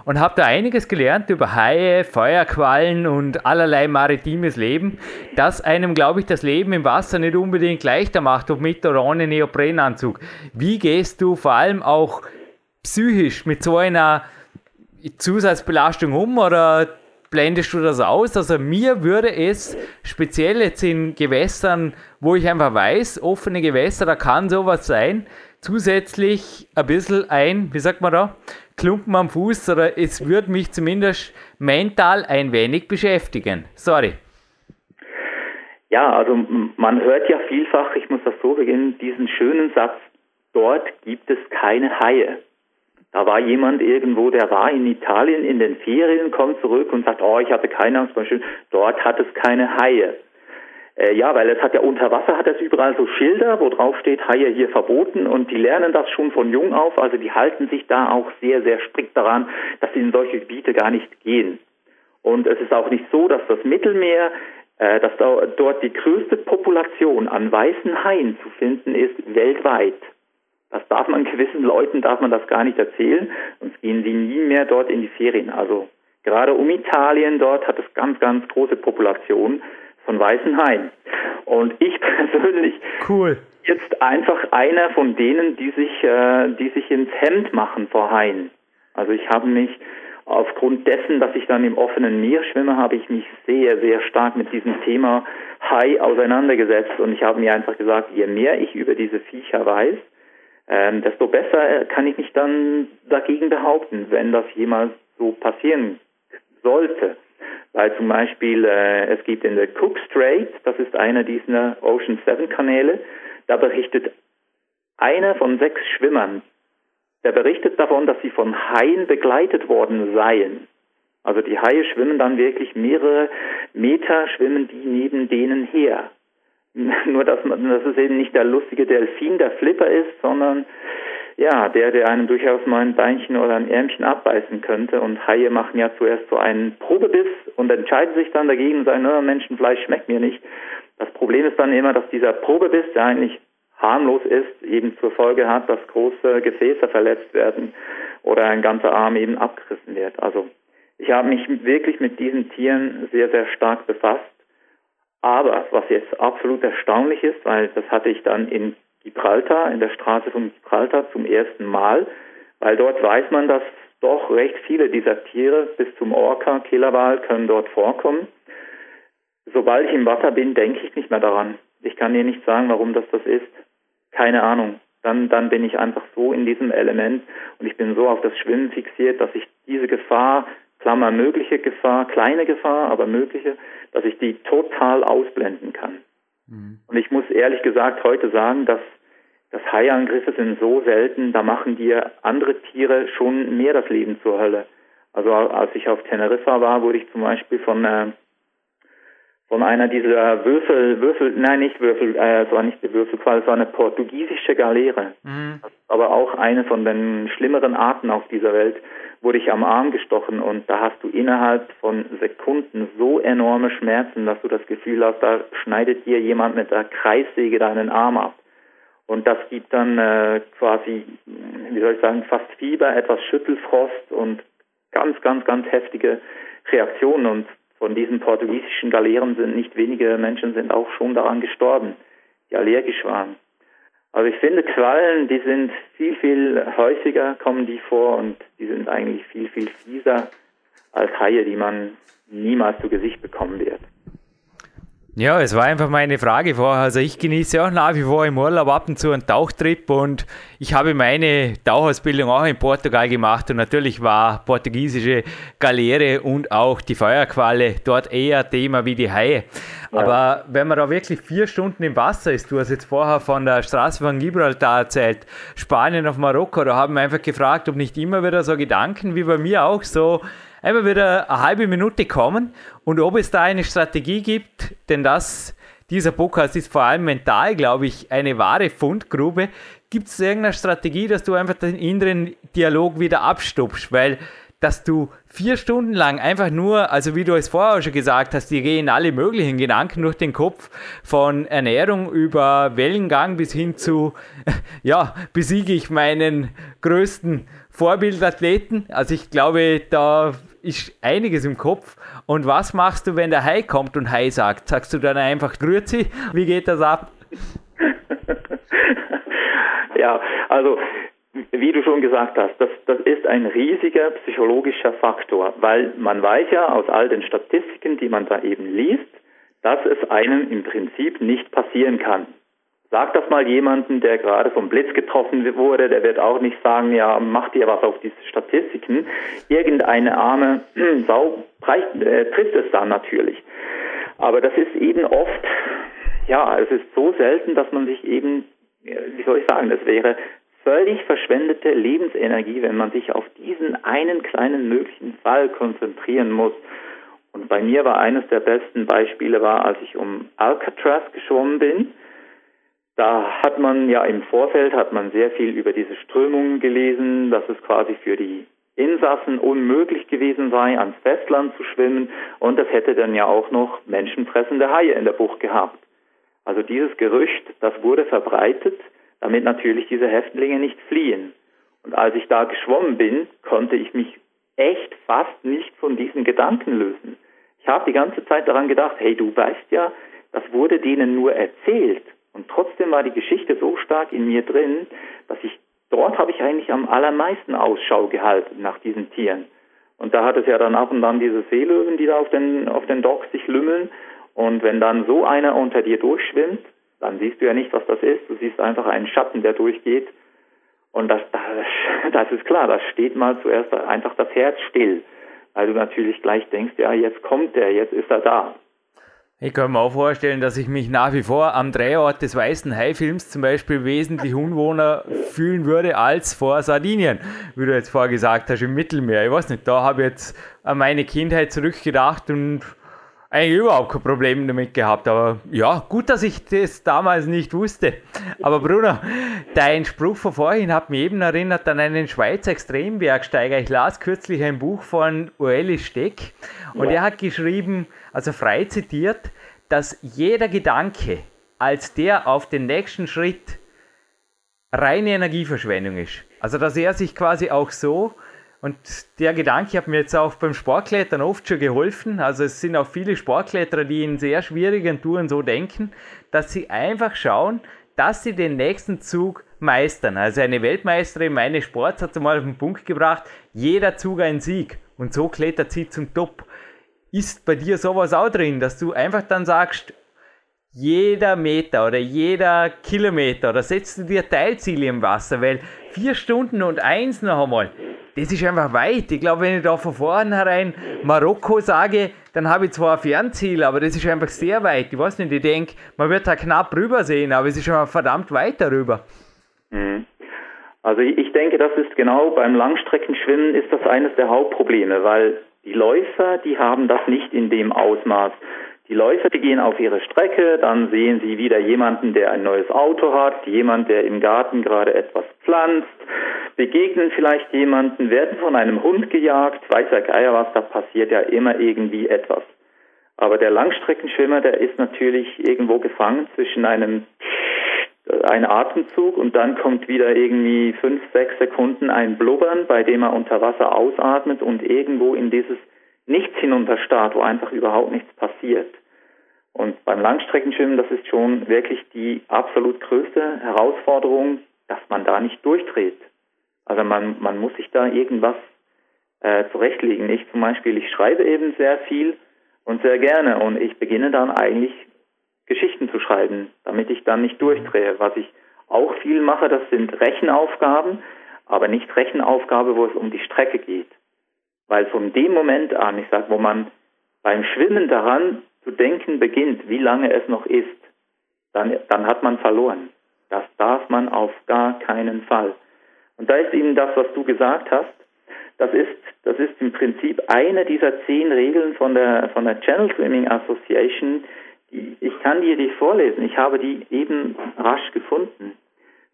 und habe da einiges gelernt über Haie, Feuerquallen und allerlei maritimes Leben, das einem, glaube ich, das Leben im Wasser nicht unbedingt leichter macht, ob mit oder ohne Neoprenanzug. Wie gehst du vor allem auch psychisch mit so einer Zusatzbelastung um oder blendest du das aus? Also mir würde es speziell jetzt in Gewässern, wo ich einfach weiß, offene Gewässer, da kann sowas sein, zusätzlich ein bisschen ein, wie sagt man da, Klumpen am Fuß oder es würde mich zumindest mental ein wenig beschäftigen. Sorry. Ja, also man hört ja vielfach, ich muss das so beginnen, diesen schönen Satz, dort gibt es keine Haie. Da war jemand irgendwo, der war in Italien in den Ferien, kommt zurück und sagt, oh, ich hatte keine Angst, dort hat es keine Haie. Äh, ja, weil es hat ja unter Wasser hat es überall so Schilder, wo drauf steht, Haie hier verboten und die lernen das schon von jung auf, also die halten sich da auch sehr, sehr strikt daran, dass sie in solche Gebiete gar nicht gehen. Und es ist auch nicht so, dass das Mittelmeer, äh, dass da, dort die größte Population an weißen Haien zu finden ist weltweit. Das darf man gewissen Leuten darf man das gar nicht erzählen, sonst gehen sie nie mehr dort in die Ferien. Also gerade um Italien dort hat es ganz, ganz große Populationen von Weißenhain. Und ich persönlich cool. jetzt einfach einer von denen, die sich, äh, die sich ins Hemd machen vor Haien. Also ich habe mich aufgrund dessen, dass ich dann im offenen Meer schwimme, habe ich mich sehr, sehr stark mit diesem Thema Hai auseinandergesetzt und ich habe mir einfach gesagt, je mehr ich über diese Viecher weiß, ähm, desto besser kann ich mich dann dagegen behaupten, wenn das jemals so passieren sollte weil zum Beispiel äh, es gibt in der Cook Strait, das ist einer dieser Ocean 7 Kanäle, da berichtet einer von sechs Schwimmern, der berichtet davon, dass sie von Haien begleitet worden seien. Also die Haie schwimmen dann wirklich mehrere Meter, schwimmen die neben denen her. Nur dass man, dass es eben nicht der lustige Delfin, der Flipper ist, sondern ja, der, der einem durchaus mal ein Beinchen oder ein Ärmchen abbeißen könnte. Und Haie machen ja zuerst so einen Probebiss und entscheiden sich dann dagegen und sagen, no, Menschenfleisch schmeckt mir nicht. Das Problem ist dann immer, dass dieser Probebiss, der eigentlich harmlos ist, eben zur Folge hat, dass große Gefäße verletzt werden oder ein ganzer Arm eben abgerissen wird. Also ich habe mich wirklich mit diesen Tieren sehr, sehr stark befasst. Aber was jetzt absolut erstaunlich ist, weil das hatte ich dann in Gibraltar, in der Straße von Gibraltar zum ersten Mal, weil dort weiß man, dass doch recht viele dieser Tiere bis zum Orca, Killerwal können dort vorkommen. Sobald ich im Wasser bin, denke ich nicht mehr daran. Ich kann dir nicht sagen, warum das das ist. Keine Ahnung. Dann, dann bin ich einfach so in diesem Element und ich bin so auf das Schwimmen fixiert, dass ich diese Gefahr, Klammer mögliche Gefahr, kleine Gefahr, aber mögliche, dass ich die total ausblenden kann. Mhm. Und ich muss ehrlich gesagt heute sagen, dass dass Haiangriffe sind so selten, da machen dir andere Tiere schon mehr das Leben zur Hölle. Also als ich auf Teneriffa war, wurde ich zum Beispiel von äh, von einer dieser Würfel, Würfel, nein, nicht Würfel, äh, es war nicht die Würfelqual, es war eine portugiesische Galeere. Mhm. Aber auch eine von den schlimmeren Arten auf dieser Welt wurde ich am Arm gestochen und da hast du innerhalb von Sekunden so enorme Schmerzen, dass du das Gefühl hast, da schneidet dir jemand mit der Kreissäge deinen Arm ab. Und das gibt dann äh, quasi, wie soll ich sagen, fast Fieber, etwas Schüttelfrost und ganz, ganz, ganz heftige Reaktionen. Und von diesen portugiesischen Galeeren sind nicht wenige Menschen sind auch schon daran gestorben, die allergisch waren. Also ich finde Quallen, die sind viel, viel häufiger, kommen die vor und die sind eigentlich viel, viel fieser als Haie, die man niemals zu Gesicht bekommen wird. Ja, es war einfach meine Frage vorher. Also ich genieße auch nach wie vor im Urlaub ab und zu einen Tauchtrip und ich habe meine Tauchausbildung auch in Portugal gemacht und natürlich war portugiesische Galeere und auch die Feuerqualle dort eher Thema wie die Haie. Ja. Aber wenn man da wirklich vier Stunden im Wasser ist, du hast jetzt vorher von der Straße von Gibraltar erzählt, Spanien auf Marokko, da haben wir einfach gefragt, ob nicht immer wieder so Gedanken wie bei mir auch so einfach wieder eine halbe Minute kommen und ob es da eine Strategie gibt, denn das, dieser Podcast ist vor allem mental, glaube ich, eine wahre Fundgrube. Gibt es irgendeine Strategie, dass du einfach den inneren Dialog wieder abstupst? Weil dass du vier Stunden lang einfach nur, also wie du es vorher schon gesagt hast, die gehen alle möglichen Gedanken durch den Kopf, von Ernährung über Wellengang bis hin zu, ja, besiege ich meinen größten Vorbildathleten. Also ich glaube, da ist einiges im Kopf. Und was machst du, wenn der Hai kommt und Hai sagt? Sagst du dann einfach Grüezi? Wie geht das ab? ja, also wie du schon gesagt hast, das, das ist ein riesiger psychologischer Faktor, weil man weiß ja aus all den Statistiken, die man da eben liest, dass es einem im Prinzip nicht passieren kann. Sag das mal jemanden, der gerade vom Blitz getroffen wurde, der wird auch nicht sagen, ja, mach dir was auf diese Statistiken. Irgendeine arme Sau äh, trifft es dann natürlich. Aber das ist eben oft, ja, es ist so selten, dass man sich eben, wie soll ich sagen, das wäre völlig verschwendete Lebensenergie, wenn man sich auf diesen einen kleinen möglichen Fall konzentrieren muss. Und bei mir war eines der besten Beispiele war, als ich um Alcatraz geschwommen bin. Da hat man ja im Vorfeld hat man sehr viel über diese Strömungen gelesen, dass es quasi für die Insassen unmöglich gewesen sei, ans Festland zu schwimmen und es hätte dann ja auch noch menschenfressende Haie in der Bucht gehabt. Also dieses Gerücht, das wurde verbreitet damit natürlich diese Häftlinge nicht fliehen. Und als ich da geschwommen bin, konnte ich mich echt fast nicht von diesen Gedanken lösen. Ich habe die ganze Zeit daran gedacht, hey, du weißt ja, das wurde denen nur erzählt. Und trotzdem war die Geschichte so stark in mir drin, dass ich dort habe ich eigentlich am allermeisten Ausschau gehalten nach diesen Tieren. Und da hat es ja dann auch und dann diese Seelöwen, die da auf den, auf den Docks sich lümmeln. Und wenn dann so einer unter dir durchschwimmt, dann siehst du ja nicht, was das ist. Du siehst einfach einen Schatten, der durchgeht. Und das, das, das ist klar, das steht mal zuerst einfach das Herz still. Weil du natürlich gleich denkst, ja, jetzt kommt er, jetzt ist er da. Ich kann mir auch vorstellen, dass ich mich nach wie vor am Drehort des Weißen Hai-Films zum Beispiel wesentlich unwohner fühlen würde als vor Sardinien, wie du jetzt vorher gesagt hast, im Mittelmeer. Ich weiß nicht, da habe ich jetzt an meine Kindheit zurückgedacht und eigentlich überhaupt kein Problem damit gehabt. Aber ja, gut, dass ich das damals nicht wusste. Aber Bruno, dein Spruch von vorhin hat mich eben erinnert an einen Schweizer Extrembergsteiger. Ich las kürzlich ein Buch von Ueli Steck und ja. er hat geschrieben, also frei zitiert, dass jeder Gedanke als der auf den nächsten Schritt reine Energieverschwendung ist. Also dass er sich quasi auch so und der Gedanke hat mir jetzt auch beim Sportklettern oft schon geholfen. Also es sind auch viele Sportkletterer, die in sehr schwierigen Touren so denken, dass sie einfach schauen, dass sie den nächsten Zug meistern. Also eine Weltmeisterin meines Sports hat mal auf den Punkt gebracht, jeder Zug ein Sieg. Und so klettert sie zum Top. Ist bei dir sowas auch drin, dass du einfach dann sagst, jeder Meter oder jeder Kilometer oder setzt du dir Teilziele im Wasser, weil vier Stunden und eins noch einmal, das ist einfach weit. Ich glaube, wenn ich da von vornherein Marokko sage, dann habe ich zwar ein Fernziel, aber das ist einfach sehr weit. Ich weiß nicht, ich denke, man wird da knapp rüber sehen, aber es ist schon verdammt weit darüber. Mhm. Also ich denke, das ist genau beim Langstreckenschwimmen ist das eines der Hauptprobleme, weil die Läufer, die haben das nicht in dem Ausmaß. Die Läufer, die gehen auf ihre Strecke, dann sehen sie wieder jemanden, der ein neues Auto hat, jemand, der im Garten gerade etwas pflanzt, begegnen vielleicht jemanden, werden von einem Hund gejagt, weiß der Geier was, da passiert ja immer irgendwie etwas. Aber der Langstreckenschwimmer, der ist natürlich irgendwo gefangen zwischen einem ein Atemzug und dann kommt wieder irgendwie fünf, sechs Sekunden ein Blubbern, bei dem er unter Wasser ausatmet und irgendwo in dieses Nichts hinunterstarrt, wo einfach überhaupt nichts passiert. Und beim Langstreckenschwimmen, das ist schon wirklich die absolut größte Herausforderung, dass man da nicht durchdreht. Also man, man muss sich da irgendwas äh, zurechtlegen. Ich zum Beispiel, ich schreibe eben sehr viel und sehr gerne und ich beginne dann eigentlich Geschichten zu schreiben, damit ich dann nicht durchdrehe. Was ich auch viel mache, das sind Rechenaufgaben, aber nicht Rechenaufgabe, wo es um die Strecke geht. Weil von dem Moment an, ich sage, wo man beim Schwimmen daran zu denken beginnt, wie lange es noch ist, dann, dann hat man verloren. Das darf man auf gar keinen Fall. Und da ist Ihnen das, was du gesagt hast, das ist, das ist im Prinzip eine dieser zehn Regeln von der, von der Channel Swimming Association. Die, ich kann dir die vorlesen. Ich habe die eben rasch gefunden.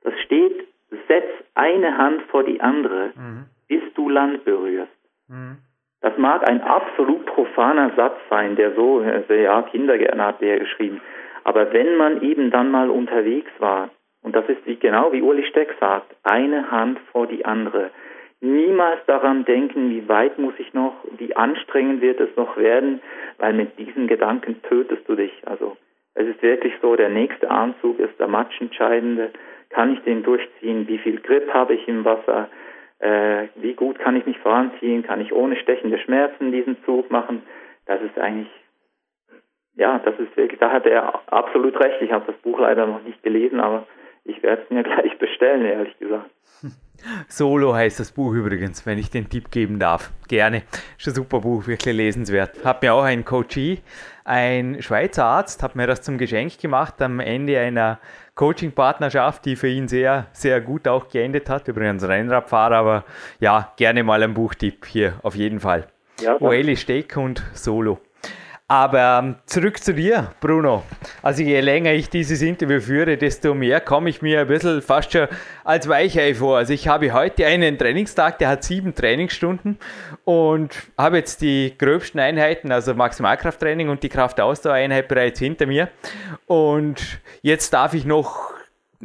Das steht, setz eine Hand vor die andere, mhm. bis du Land berührst. Mhm. Das mag ein absolut profaner Satz sein, der so, also ja, Kindergärtner hat der geschrieben. Aber wenn man eben dann mal unterwegs war, und das ist wie, genau wie Uli Steck sagt, eine Hand vor die andere. Niemals daran denken, wie weit muss ich noch, wie anstrengend wird es noch werden, weil mit diesen Gedanken tötest du dich. Also es ist wirklich so, der nächste Anzug ist der matchentscheidende. Kann ich den durchziehen? Wie viel Grip habe ich im Wasser? Äh, wie gut kann ich mich voranziehen? Kann ich ohne stechende Schmerzen diesen Zug machen? Das ist eigentlich ja, das ist wirklich, da hat er absolut recht. Ich habe das Buch leider noch nicht gelesen, aber ich werde es mir gleich bestellen, ehrlich gesagt. Solo heißt das Buch übrigens, wenn ich den Tipp geben darf. Gerne. Ist ein super Buch, wirklich lesenswert. Hat mir auch ein Coachie, ein Schweizer Arzt, hat mir das zum Geschenk gemacht am Ende einer Coaching-Partnerschaft, die für ihn sehr, sehr gut auch geendet hat. Übrigens Rennradfahrer, aber ja, gerne mal ein Buchtipp hier, auf jeden Fall. Ja, Oeli Steck und Solo. Aber ähm, zurück zu dir, Bruno. Also je länger ich dieses Interview führe, desto mehr komme ich mir ein bisschen fast schon als Weichei vor. Also ich habe heute einen Trainingstag, der hat sieben Trainingsstunden und habe jetzt die gröbsten Einheiten, also Maximalkrafttraining und die Kraftausdauereinheit bereits hinter mir. Und jetzt darf ich noch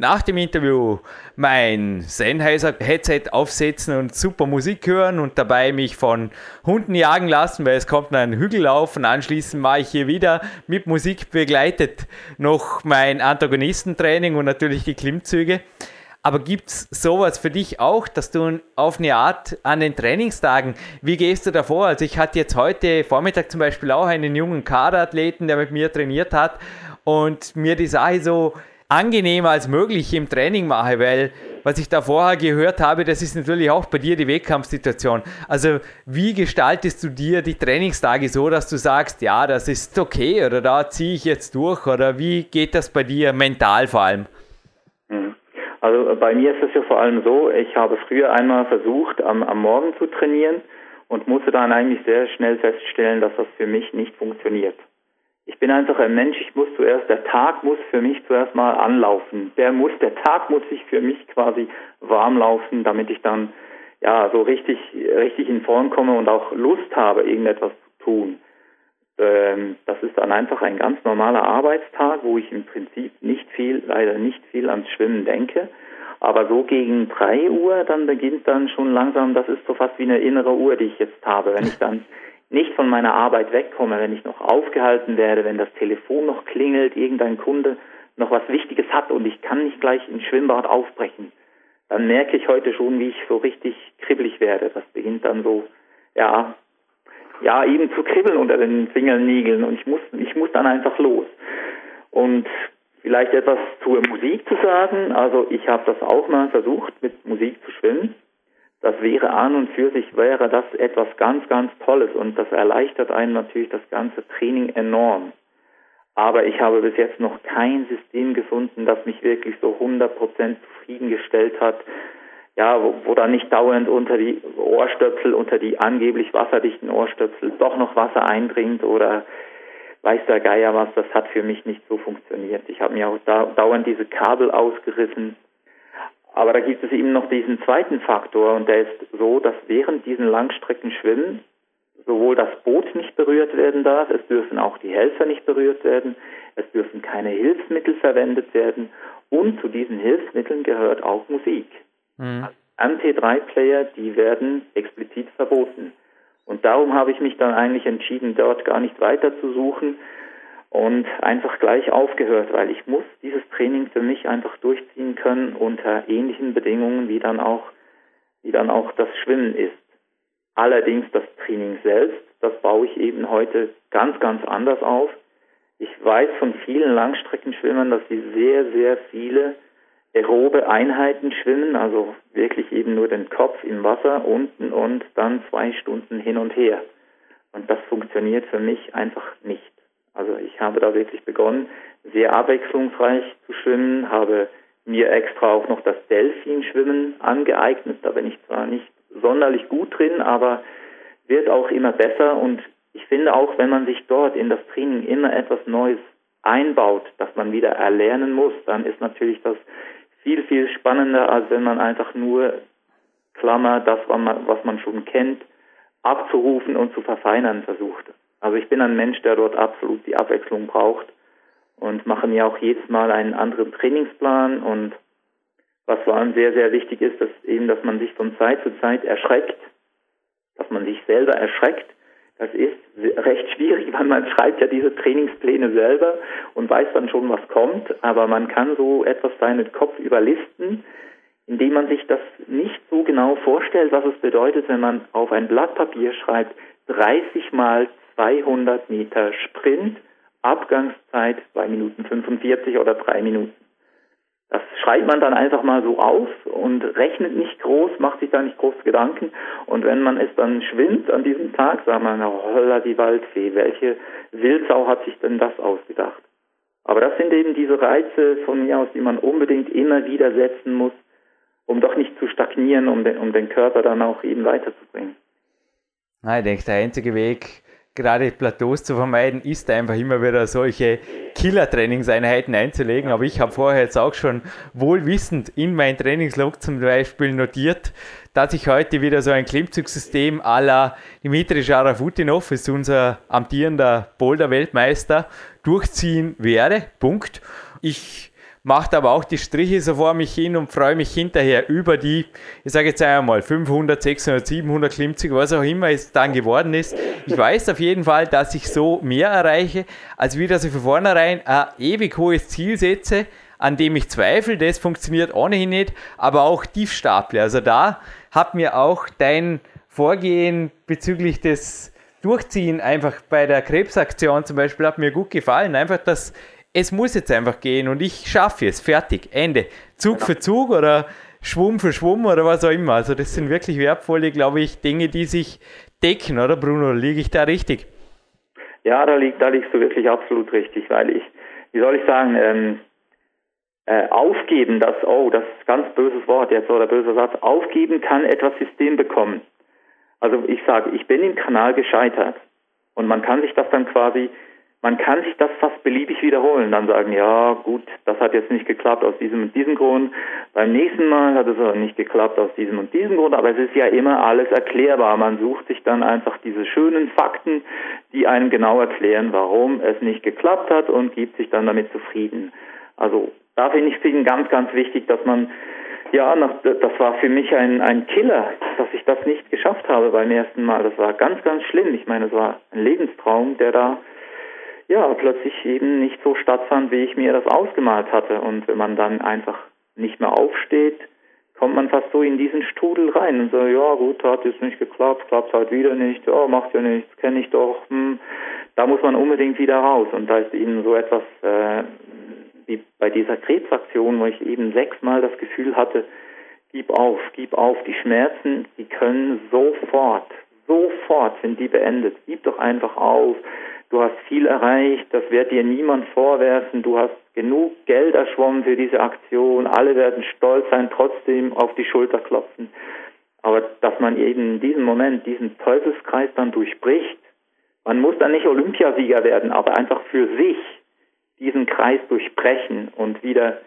nach dem Interview mein Sennheiser-Headset aufsetzen und super Musik hören und dabei mich von Hunden jagen lassen, weil es kommt ein Hügellauf und anschließend mache ich hier wieder mit Musik begleitet noch mein Antagonistentraining und natürlich die Klimmzüge. Aber gibt es sowas für dich auch, dass du auf eine Art an den Trainingstagen, wie gehst du davor? Also ich hatte jetzt heute Vormittag zum Beispiel auch einen jungen Kaderathleten, der mit mir trainiert hat und mir die Sache so angenehmer als möglich im Training mache, weil was ich da vorher gehört habe, das ist natürlich auch bei dir die Wettkampfsituation. Also wie gestaltest du dir die Trainingstage so, dass du sagst, ja, das ist okay oder da ziehe ich jetzt durch oder wie geht das bei dir mental vor allem? Mhm. Also bei mir ist es ja vor allem so, ich habe früher einmal versucht, am, am Morgen zu trainieren und musste dann eigentlich sehr schnell feststellen, dass das für mich nicht funktioniert. Ich bin einfach ein Mensch, ich muss zuerst, der Tag muss für mich zuerst mal anlaufen. Der muss, der Tag muss sich für mich quasi warm laufen, damit ich dann ja so richtig, richtig in Form komme und auch Lust habe, irgendetwas zu tun. Ähm, das ist dann einfach ein ganz normaler Arbeitstag, wo ich im Prinzip nicht viel, leider nicht viel ans Schwimmen denke. Aber so gegen drei Uhr, dann beginnt dann schon langsam, das ist so fast wie eine innere Uhr, die ich jetzt habe. Wenn ich dann nicht von meiner Arbeit wegkomme, wenn ich noch aufgehalten werde, wenn das Telefon noch klingelt, irgendein Kunde noch was Wichtiges hat und ich kann nicht gleich ins Schwimmbad aufbrechen, dann merke ich heute schon, wie ich so richtig kribbelig werde. Das beginnt dann so, ja, ja, eben zu kribbeln unter den Fingernägeln und ich muss, ich muss dann einfach los. Und vielleicht etwas zur Musik zu sagen. Also ich habe das auch mal versucht, mit Musik zu schwimmen. Das wäre an und für sich wäre das etwas ganz, ganz Tolles und das erleichtert einen natürlich das ganze Training enorm. Aber ich habe bis jetzt noch kein System gefunden, das mich wirklich so 100% zufriedengestellt hat. Ja, wo, wo dann nicht dauernd unter die Ohrstöpsel, unter die angeblich wasserdichten Ohrstöpsel doch noch Wasser eindringt oder weiß der Geier was, das hat für mich nicht so funktioniert. Ich habe mir auch dauernd diese Kabel ausgerissen aber da gibt es eben noch diesen zweiten Faktor und der ist so, dass während diesen Langstreckenschwimmen sowohl das Boot nicht berührt werden darf, es dürfen auch die Helfer nicht berührt werden, es dürfen keine Hilfsmittel verwendet werden und zu diesen Hilfsmitteln gehört auch Musik. Mhm. MP3-Player, die werden explizit verboten. Und darum habe ich mich dann eigentlich entschieden, dort gar nicht weiter zu suchen, und einfach gleich aufgehört, weil ich muss dieses Training für mich einfach durchziehen können unter ähnlichen Bedingungen, wie dann auch, wie dann auch das Schwimmen ist. Allerdings das Training selbst, das baue ich eben heute ganz, ganz anders auf. Ich weiß von vielen Langstreckenschwimmern, dass sie sehr, sehr viele aerobe Einheiten schwimmen, also wirklich eben nur den Kopf im Wasser unten und dann zwei Stunden hin und her. Und das funktioniert für mich einfach nicht. Also ich habe da wirklich begonnen, sehr abwechslungsreich zu schwimmen, habe mir extra auch noch das Delfinschwimmen angeeignet. Da bin ich zwar nicht sonderlich gut drin, aber wird auch immer besser und ich finde auch, wenn man sich dort in das Training immer etwas Neues einbaut, das man wieder erlernen muss, dann ist natürlich das viel, viel spannender, als wenn man einfach nur Klammer, das, was man schon kennt, abzurufen und zu verfeinern versucht. Also ich bin ein Mensch, der dort absolut die Abwechslung braucht und mache mir auch jedes Mal einen anderen Trainingsplan und was vor allem sehr, sehr wichtig ist, dass eben, dass man sich von Zeit zu Zeit erschreckt, dass man sich selber erschreckt. Das ist recht schwierig, weil man schreibt ja diese Trainingspläne selber und weiß dann schon, was kommt, aber man kann so etwas seinen Kopf überlisten, indem man sich das nicht so genau vorstellt, was es bedeutet, wenn man auf ein Blatt Papier schreibt, 30 mal 200 Meter Sprint, Abgangszeit 2 Minuten 45 oder 3 Minuten. Das schreibt man dann einfach mal so auf und rechnet nicht groß, macht sich da nicht groß Gedanken. Und wenn man es dann schwimmt an diesem Tag, sagt man, oh, holla die Waldfee, welche Wildsau hat sich denn das ausgedacht? Aber das sind eben diese Reize von mir aus, die man unbedingt immer wieder setzen muss, um doch nicht zu stagnieren, um den, um den Körper dann auch eben weiterzubringen. Ich denke, der einzige Weg, gerade Plateaus zu vermeiden, ist einfach immer wieder solche Killer-Trainingseinheiten einzulegen. Aber ich habe vorher jetzt auch schon wohlwissend in mein Trainingslog zum Beispiel notiert, dass ich heute wieder so ein Klimmzugsystem à la Dimitri Sharafutinov, ist unser amtierender Boulder-Weltmeister, durchziehen werde. Punkt. Ich macht aber auch die Striche so vor mich hin und freue mich hinterher über die, ich sage jetzt einmal 500, 600, 700 Klimmzüge, was auch immer es dann geworden ist. Ich weiß auf jeden Fall, dass ich so mehr erreiche, als wie dass ich von vornherein ein ewig hohes Ziel setze, an dem ich zweifle, das funktioniert ohnehin nicht, aber auch Tiefstaple. Also da hat mir auch dein Vorgehen bezüglich des Durchziehen einfach bei der Krebsaktion zum Beispiel hat mir gut gefallen. Einfach das es muss jetzt einfach gehen und ich schaffe es. Fertig. Ende. Zug genau. für Zug oder Schwumm für Schwumm oder was auch immer. Also das sind wirklich wertvolle, glaube ich, Dinge, die sich decken, oder Bruno? Liege ich da richtig? Ja, da, liegt, da liegst du wirklich absolut richtig, weil ich, wie soll ich sagen, ähm, äh, aufgeben, das, oh, das ist ein ganz böses Wort jetzt oder böser Satz, aufgeben kann etwas System bekommen. Also ich sage, ich bin im Kanal gescheitert und man kann sich das dann quasi man kann sich das fast beliebig wiederholen, dann sagen, ja gut, das hat jetzt nicht geklappt aus diesem und diesem Grund, beim nächsten Mal hat es auch nicht geklappt aus diesem und diesem Grund, aber es ist ja immer alles erklärbar. Man sucht sich dann einfach diese schönen Fakten, die einem genau erklären, warum es nicht geklappt hat und gibt sich dann damit zufrieden. Also da finde ich es ganz, ganz wichtig, dass man ja, das war für mich ein, ein Killer, dass ich das nicht geschafft habe beim ersten Mal. Das war ganz, ganz schlimm. Ich meine, es war ein Lebenstraum, der da ja, plötzlich eben nicht so stattfand, wie ich mir das ausgemalt hatte. Und wenn man dann einfach nicht mehr aufsteht, kommt man fast so in diesen Strudel rein und so, ja gut, hat jetzt nicht geklappt, klappt halt wieder nicht, ja, macht ja nichts, kenne ich doch, hm. da muss man unbedingt wieder raus. Und da ist eben so etwas äh, wie bei dieser Krebsaktion, wo ich eben sechsmal das Gefühl hatte, gib auf, gib auf, die Schmerzen, die können sofort, sofort sind die beendet, gib doch einfach auf, du hast viel erreicht, das wird dir niemand vorwerfen, du hast genug Geld erschwommen für diese Aktion, alle werden stolz sein, trotzdem auf die Schulter klopfen. Aber dass man eben in diesem Moment diesen Teufelskreis dann durchbricht, man muss dann nicht Olympiasieger werden, aber einfach für sich diesen Kreis durchbrechen und wieder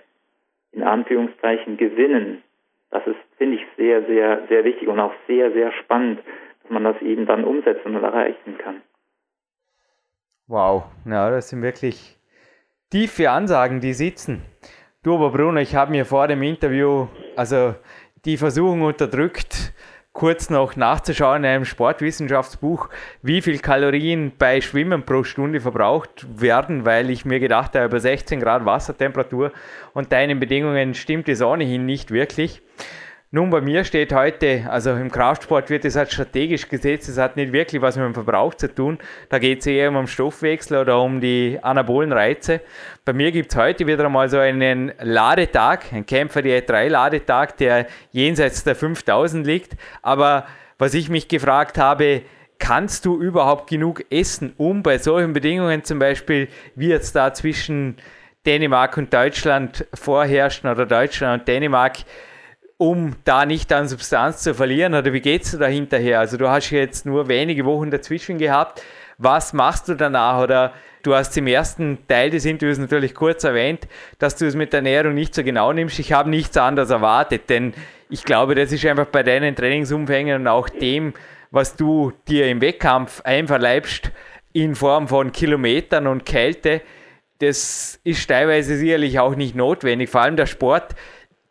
in Anführungszeichen gewinnen. Das ist, finde ich, sehr, sehr, sehr wichtig und auch sehr, sehr spannend, dass man das eben dann umsetzen und erreichen kann. Wow, ja, das sind wirklich tiefe Ansagen, die sitzen. Du aber Bruno, ich habe mir vor dem Interview also die Versuchung unterdrückt, kurz noch nachzuschauen in einem Sportwissenschaftsbuch, wie viel Kalorien bei Schwimmen pro Stunde verbraucht werden, weil ich mir gedacht habe, über 16 Grad Wassertemperatur und deinen Bedingungen stimmt es ohnehin nicht wirklich. Nun, bei mir steht heute, also im Kraftsport wird es halt strategisch gesetzt, es hat nicht wirklich was mit dem Verbrauch zu tun. Da geht es eher um den Stoffwechsel oder um die anabolen Reize. Bei mir gibt es heute wieder einmal so einen Ladetag, ein Kämpfer Diät 3 Ladetag, der jenseits der 5000 liegt. Aber was ich mich gefragt habe, kannst du überhaupt genug essen, um bei solchen Bedingungen zum Beispiel, wie jetzt da zwischen Dänemark und Deutschland vorherrschen oder Deutschland und Dänemark, um da nicht an Substanz zu verlieren? Oder wie geht's du da hinterher? Also du hast jetzt nur wenige Wochen dazwischen gehabt. Was machst du danach? Oder du hast im ersten Teil des Interviews natürlich kurz erwähnt, dass du es mit der Ernährung nicht so genau nimmst. Ich habe nichts anderes erwartet, denn ich glaube, das ist einfach bei deinen Trainingsumfängen und auch dem, was du dir im Wettkampf einverleibst in Form von Kilometern und Kälte, das ist teilweise sicherlich auch nicht notwendig. Vor allem der Sport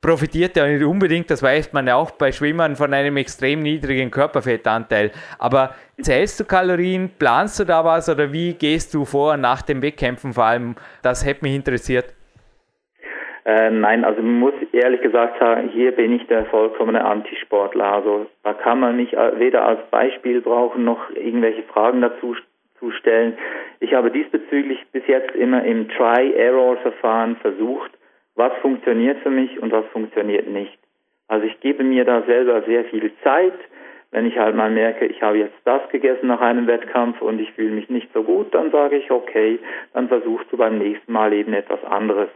profitiert ja nicht unbedingt, das weiß man ja auch bei Schwimmern, von einem extrem niedrigen Körperfettanteil. Aber zählst du Kalorien, planst du da was oder wie gehst du vor nach dem Wettkämpfen vor allem? Das hätte mich interessiert. Äh, nein, also man muss ehrlich gesagt sagen, hier bin ich der vollkommene Antisportler. Also da kann man mich weder als Beispiel brauchen noch irgendwelche Fragen dazu zu stellen. Ich habe diesbezüglich bis jetzt immer im Try-Error-Verfahren versucht, was funktioniert für mich und was funktioniert nicht. Also ich gebe mir da selber sehr viel Zeit. Wenn ich halt mal merke, ich habe jetzt das gegessen nach einem Wettkampf und ich fühle mich nicht so gut, dann sage ich, okay, dann versuchst du beim nächsten Mal eben etwas anderes.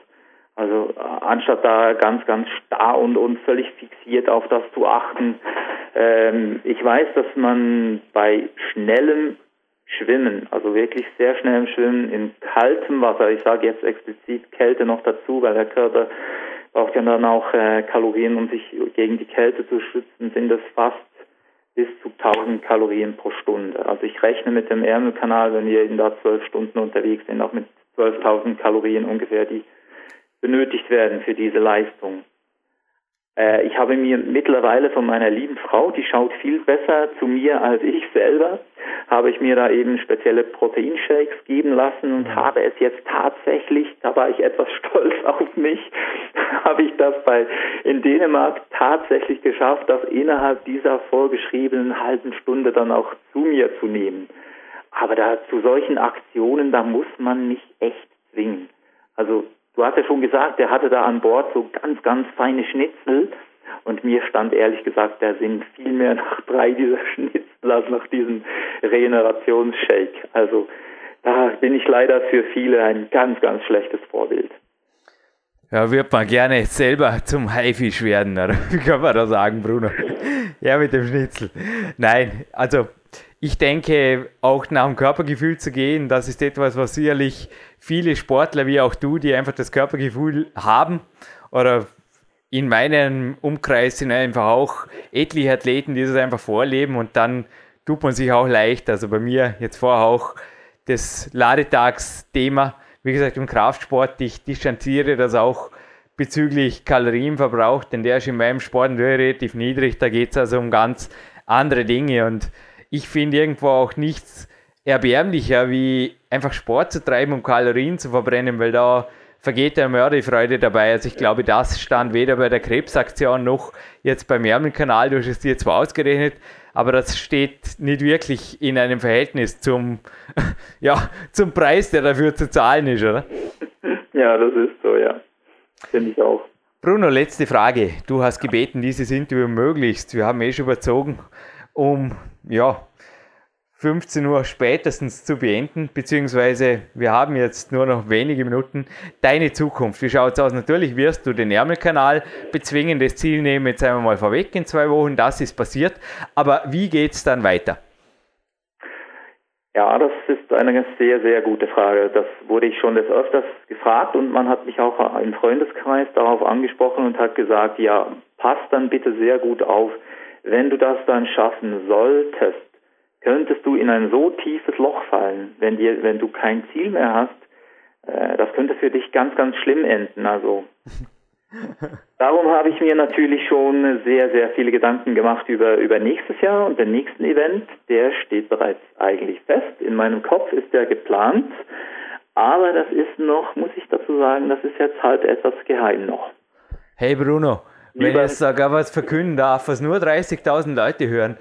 Also äh, anstatt da ganz, ganz starr und, und völlig fixiert auf das zu achten. Ähm, ich weiß, dass man bei schnellem Schwimmen, also wirklich sehr schnellem Schwimmen in kaltem Wasser, ich sage jetzt explizit Kälte noch dazu, weil der Körper braucht ja dann auch äh, Kalorien, um sich gegen die Kälte zu schützen, sind es fast bis zu 1000 Kalorien pro Stunde. Also ich rechne mit dem Ärmelkanal, wenn wir eben da zwölf Stunden unterwegs sind, auch mit 12.000 Kalorien ungefähr, die benötigt werden für diese Leistung. Äh, ich habe mir mittlerweile von meiner lieben Frau, die schaut viel besser zu mir als ich selber, habe ich mir da eben spezielle Proteinshakes geben lassen und mhm. habe es jetzt tatsächlich, da war ich etwas stolz auf mich, habe ich das bei in Dänemark tatsächlich geschafft, das innerhalb dieser vorgeschriebenen halben Stunde dann auch zu mir zu nehmen. Aber da zu solchen Aktionen, da muss man nicht echt zwingen. Also Du hast ja schon gesagt, der hatte da an Bord so ganz, ganz feine Schnitzel. Und mir stand ehrlich gesagt der Sinn viel mehr nach drei dieser Schnitzel als nach diesem Regenerationsshake. Also da bin ich leider für viele ein ganz, ganz schlechtes Vorbild. Ja, wird man gerne selber zum Haifisch werden, oder? Wie kann man da sagen, Bruno? Ja, mit dem Schnitzel. Nein, also ich denke, auch nach dem Körpergefühl zu gehen, das ist etwas, was sicherlich viele Sportler wie auch du, die einfach das Körpergefühl haben oder in meinem Umkreis sind einfach auch etliche Athleten, die das einfach vorleben und dann tut man sich auch leicht. Also bei mir jetzt vorher auch das Ladetagsthema. Wie gesagt, im Kraftsport, ich distanziere das auch bezüglich Kalorienverbrauch, denn der ist in meinem Sport relativ niedrig. Da geht es also um ganz andere Dinge und ich finde irgendwo auch nichts erbärmlicher, wie einfach Sport zu treiben, um Kalorien zu verbrennen, weil da vergeht der Mörderfreude dabei. Also ich glaube, das stand weder bei der Krebsaktion noch jetzt beim Ärmelkanal, du hast es dir zwar ausgerechnet, aber das steht nicht wirklich in einem Verhältnis zum, ja, zum Preis, der dafür zu zahlen ist, oder? Ja, das ist so, ja. Finde ich auch. Bruno, letzte Frage. Du hast gebeten, dieses Interview möglichst, wir haben eh schon überzogen, um ja, 15 Uhr spätestens zu beenden, beziehungsweise wir haben jetzt nur noch wenige Minuten. Deine Zukunft, wie schaut es aus? Natürlich wirst du den Ärmelkanal bezwingen, das Ziel nehmen jetzt einmal mal vorweg in zwei Wochen, das ist passiert. Aber wie geht es dann weiter? Ja, das ist eine sehr, sehr gute Frage. Das wurde ich schon des Öfters gefragt und man hat mich auch im Freundeskreis darauf angesprochen und hat gesagt, ja, pass dann bitte sehr gut auf, wenn du das dann schaffen solltest, könntest du in ein so tiefes Loch fallen, wenn dir, wenn du kein Ziel mehr hast, äh, das könnte für dich ganz, ganz schlimm enden. Also darum habe ich mir natürlich schon sehr, sehr viele Gedanken gemacht über, über nächstes Jahr und den nächsten Event. Der steht bereits eigentlich fest. In meinem Kopf ist der geplant. Aber das ist noch, muss ich dazu sagen, das ist jetzt halt etwas geheim noch. Hey Bruno, wenn ich jetzt sogar was verkünden darf, was nur 30.000 Leute hören.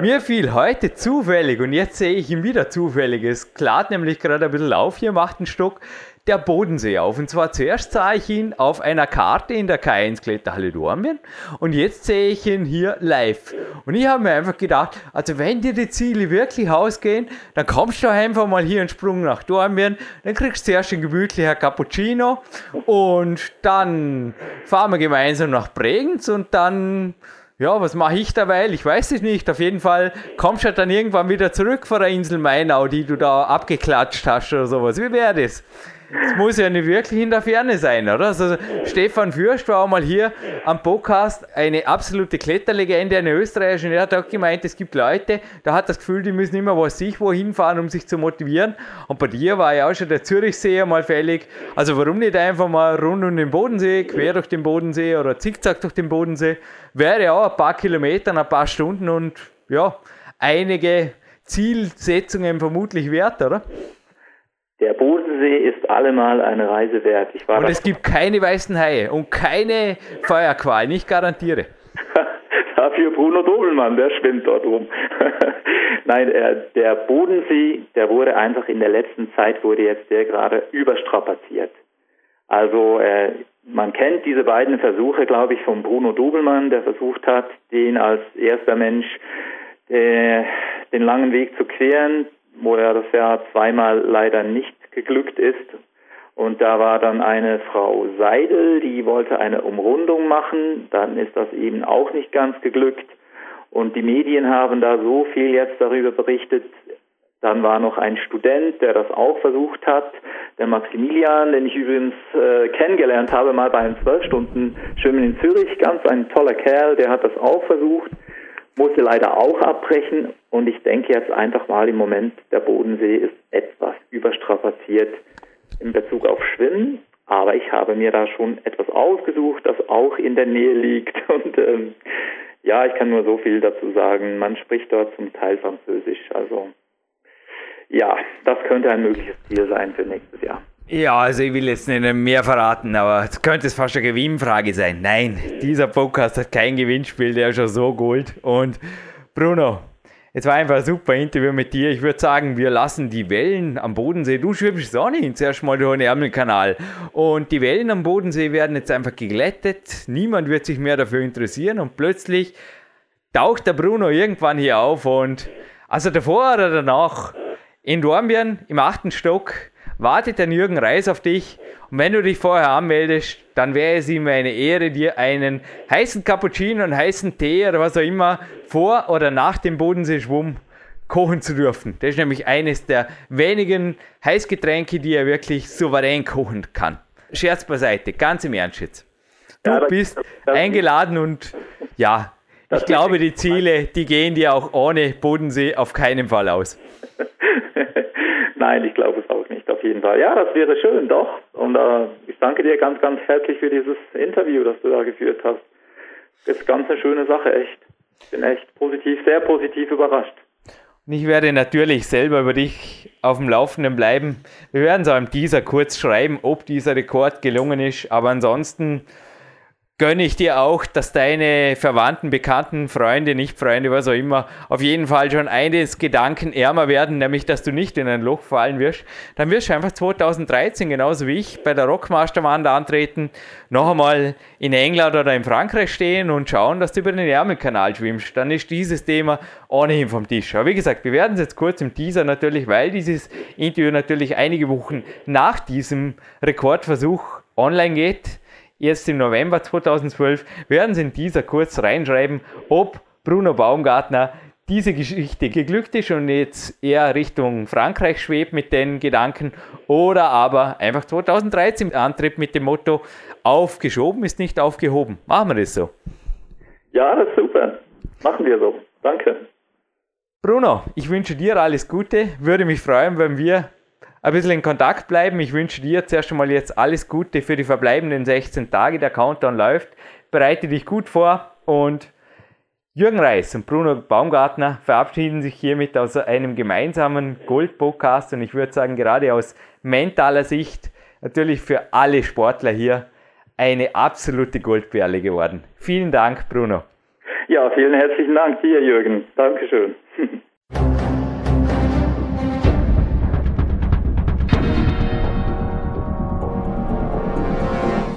Mir fiel heute zufällig, und jetzt sehe ich ihn wieder zufällig, es klart nämlich gerade ein bisschen auf, hier macht einen Stock, der Bodensee auf. Und zwar zuerst sah ich ihn auf einer Karte in der K1 Kletterhalle Dornbirn und jetzt sehe ich ihn hier live. Und ich habe mir einfach gedacht, also wenn dir die Ziele wirklich ausgehen, dann kommst du einfach mal hier einen Sprung nach Dornbirn, dann kriegst du zuerst ein gemütlicher Cappuccino und dann fahren wir gemeinsam nach Bregenz und dann ja, was mache ich dabei? Ich weiß es nicht. Auf jeden Fall kommst du dann irgendwann wieder zurück von der Insel Mainau, die du da abgeklatscht hast oder sowas. Wie wäre das? Es muss ja nicht wirklich in der Ferne sein, oder? Also Stefan Fürst war auch mal hier am Podcast, eine absolute Kletterlegende, eine österreichische, er hat auch gemeint, es gibt Leute, da hat das Gefühl, die müssen immer was sich wohin fahren, um sich zu motivieren. Und bei dir war ja auch schon der Zürichsee mal fällig. Also warum nicht einfach mal rund um den Bodensee, quer durch den Bodensee oder zickzack durch den Bodensee? Wäre auch ein paar Kilometer, ein paar Stunden und ja, einige Zielsetzungen vermutlich wert, oder? Der Bodensee ist allemal eine Reise wert. Ich war und es gibt keine weißen Haie und keine Feuerqualen, ich garantiere. Dafür Bruno Dobelmann, der schwimmt dort rum. Nein, der Bodensee, der wurde einfach in der letzten Zeit, wurde jetzt der gerade überstrapaziert. Also äh, man kennt diese beiden Versuche, glaube ich, von Bruno Dobelmann, der versucht hat, den als erster Mensch äh, den langen Weg zu queren, wo er das ja zweimal leider nicht geglückt ist. Und da war dann eine Frau Seidel, die wollte eine Umrundung machen, dann ist das eben auch nicht ganz geglückt. Und die Medien haben da so viel jetzt darüber berichtet. Dann war noch ein Student, der das auch versucht hat, der Maximilian, den ich übrigens äh, kennengelernt habe, mal bei einem zwölf Stunden Schwimmen in Zürich, ganz ein toller Kerl, der hat das auch versucht musste leider auch abbrechen und ich denke jetzt einfach mal im Moment, der Bodensee ist etwas überstrapaziert in Bezug auf Schwimmen, aber ich habe mir da schon etwas ausgesucht, das auch in der Nähe liegt und ähm, ja, ich kann nur so viel dazu sagen. Man spricht dort zum Teil Französisch, also ja, das könnte ein mögliches Ziel sein für nächstes Jahr. Ja, also ich will jetzt nicht mehr verraten, aber es könnte es fast eine Gewinnfrage sein. Nein, dieser Podcast hat kein Gewinnspiel, der ist schon so Gold. Und Bruno, es war einfach ein super Interview mit dir. Ich würde sagen, wir lassen die Wellen am Bodensee. Du schwimmst auch nicht zuerst mal durch den Ärmelkanal. Und die Wellen am Bodensee werden jetzt einfach geglättet. Niemand wird sich mehr dafür interessieren. Und plötzlich taucht der Bruno irgendwann hier auf. Und also davor oder danach in Dornbirn im achten Stock wartet der Jürgen Reis auf dich. Und wenn du dich vorher anmeldest, dann wäre es ihm eine Ehre, dir einen heißen Cappuccino, einen heißen Tee oder was auch immer vor oder nach dem Bodenseeschwumm kochen zu dürfen. Das ist nämlich eines der wenigen Heißgetränke, die er wirklich souverän kochen kann. Scherz beiseite, ganz im Ernst jetzt. Du ja, bist eingeladen und ja, ich glaube, die Ziele, die gehen dir auch ohne Bodensee auf keinen Fall aus. Nein, ich glaube jeden Fall. Ja, das wäre schön, doch. Und äh, ich danke dir ganz, ganz herzlich für dieses Interview, das du da geführt hast. Das ist ganz eine schöne Sache, echt. Ich bin echt positiv, sehr positiv überrascht. Und ich werde natürlich selber über dich auf dem Laufenden bleiben. Wir werden es auch im Teaser kurz schreiben, ob dieser Rekord gelungen ist. Aber ansonsten gönne ich dir auch, dass deine Verwandten, Bekannten, Freunde, Nicht-Freunde, was auch immer, auf jeden Fall schon eines Gedanken ärmer werden, nämlich, dass du nicht in ein Loch fallen wirst. Dann wirst du einfach 2013, genauso wie ich, bei der Rockmasterwand antreten, noch einmal in England oder in Frankreich stehen und schauen, dass du über den Ärmelkanal schwimmst. Dann ist dieses Thema ohnehin vom Tisch. Aber wie gesagt, wir werden es jetzt kurz im Teaser natürlich, weil dieses Interview natürlich einige Wochen nach diesem Rekordversuch online geht Erst im November 2012 werden sie in dieser kurz reinschreiben, ob Bruno Baumgartner diese Geschichte geglückt ist und jetzt eher Richtung Frankreich schwebt mit den Gedanken oder aber einfach 2013 antritt mit dem Motto, aufgeschoben ist nicht aufgehoben. Machen wir das so. Ja, das ist super. Machen wir so. Danke. Bruno, ich wünsche dir alles Gute. Würde mich freuen, wenn wir ein bisschen in Kontakt bleiben. Ich wünsche dir zuerst einmal jetzt alles Gute für die verbleibenden 16 Tage. Der Countdown läuft. Bereite dich gut vor und Jürgen Reis und Bruno Baumgartner verabschieden sich hiermit aus einem gemeinsamen Gold-Podcast und ich würde sagen, gerade aus mentaler Sicht natürlich für alle Sportler hier eine absolute Goldperle geworden. Vielen Dank, Bruno. Ja, vielen herzlichen Dank dir, Jürgen. Dankeschön.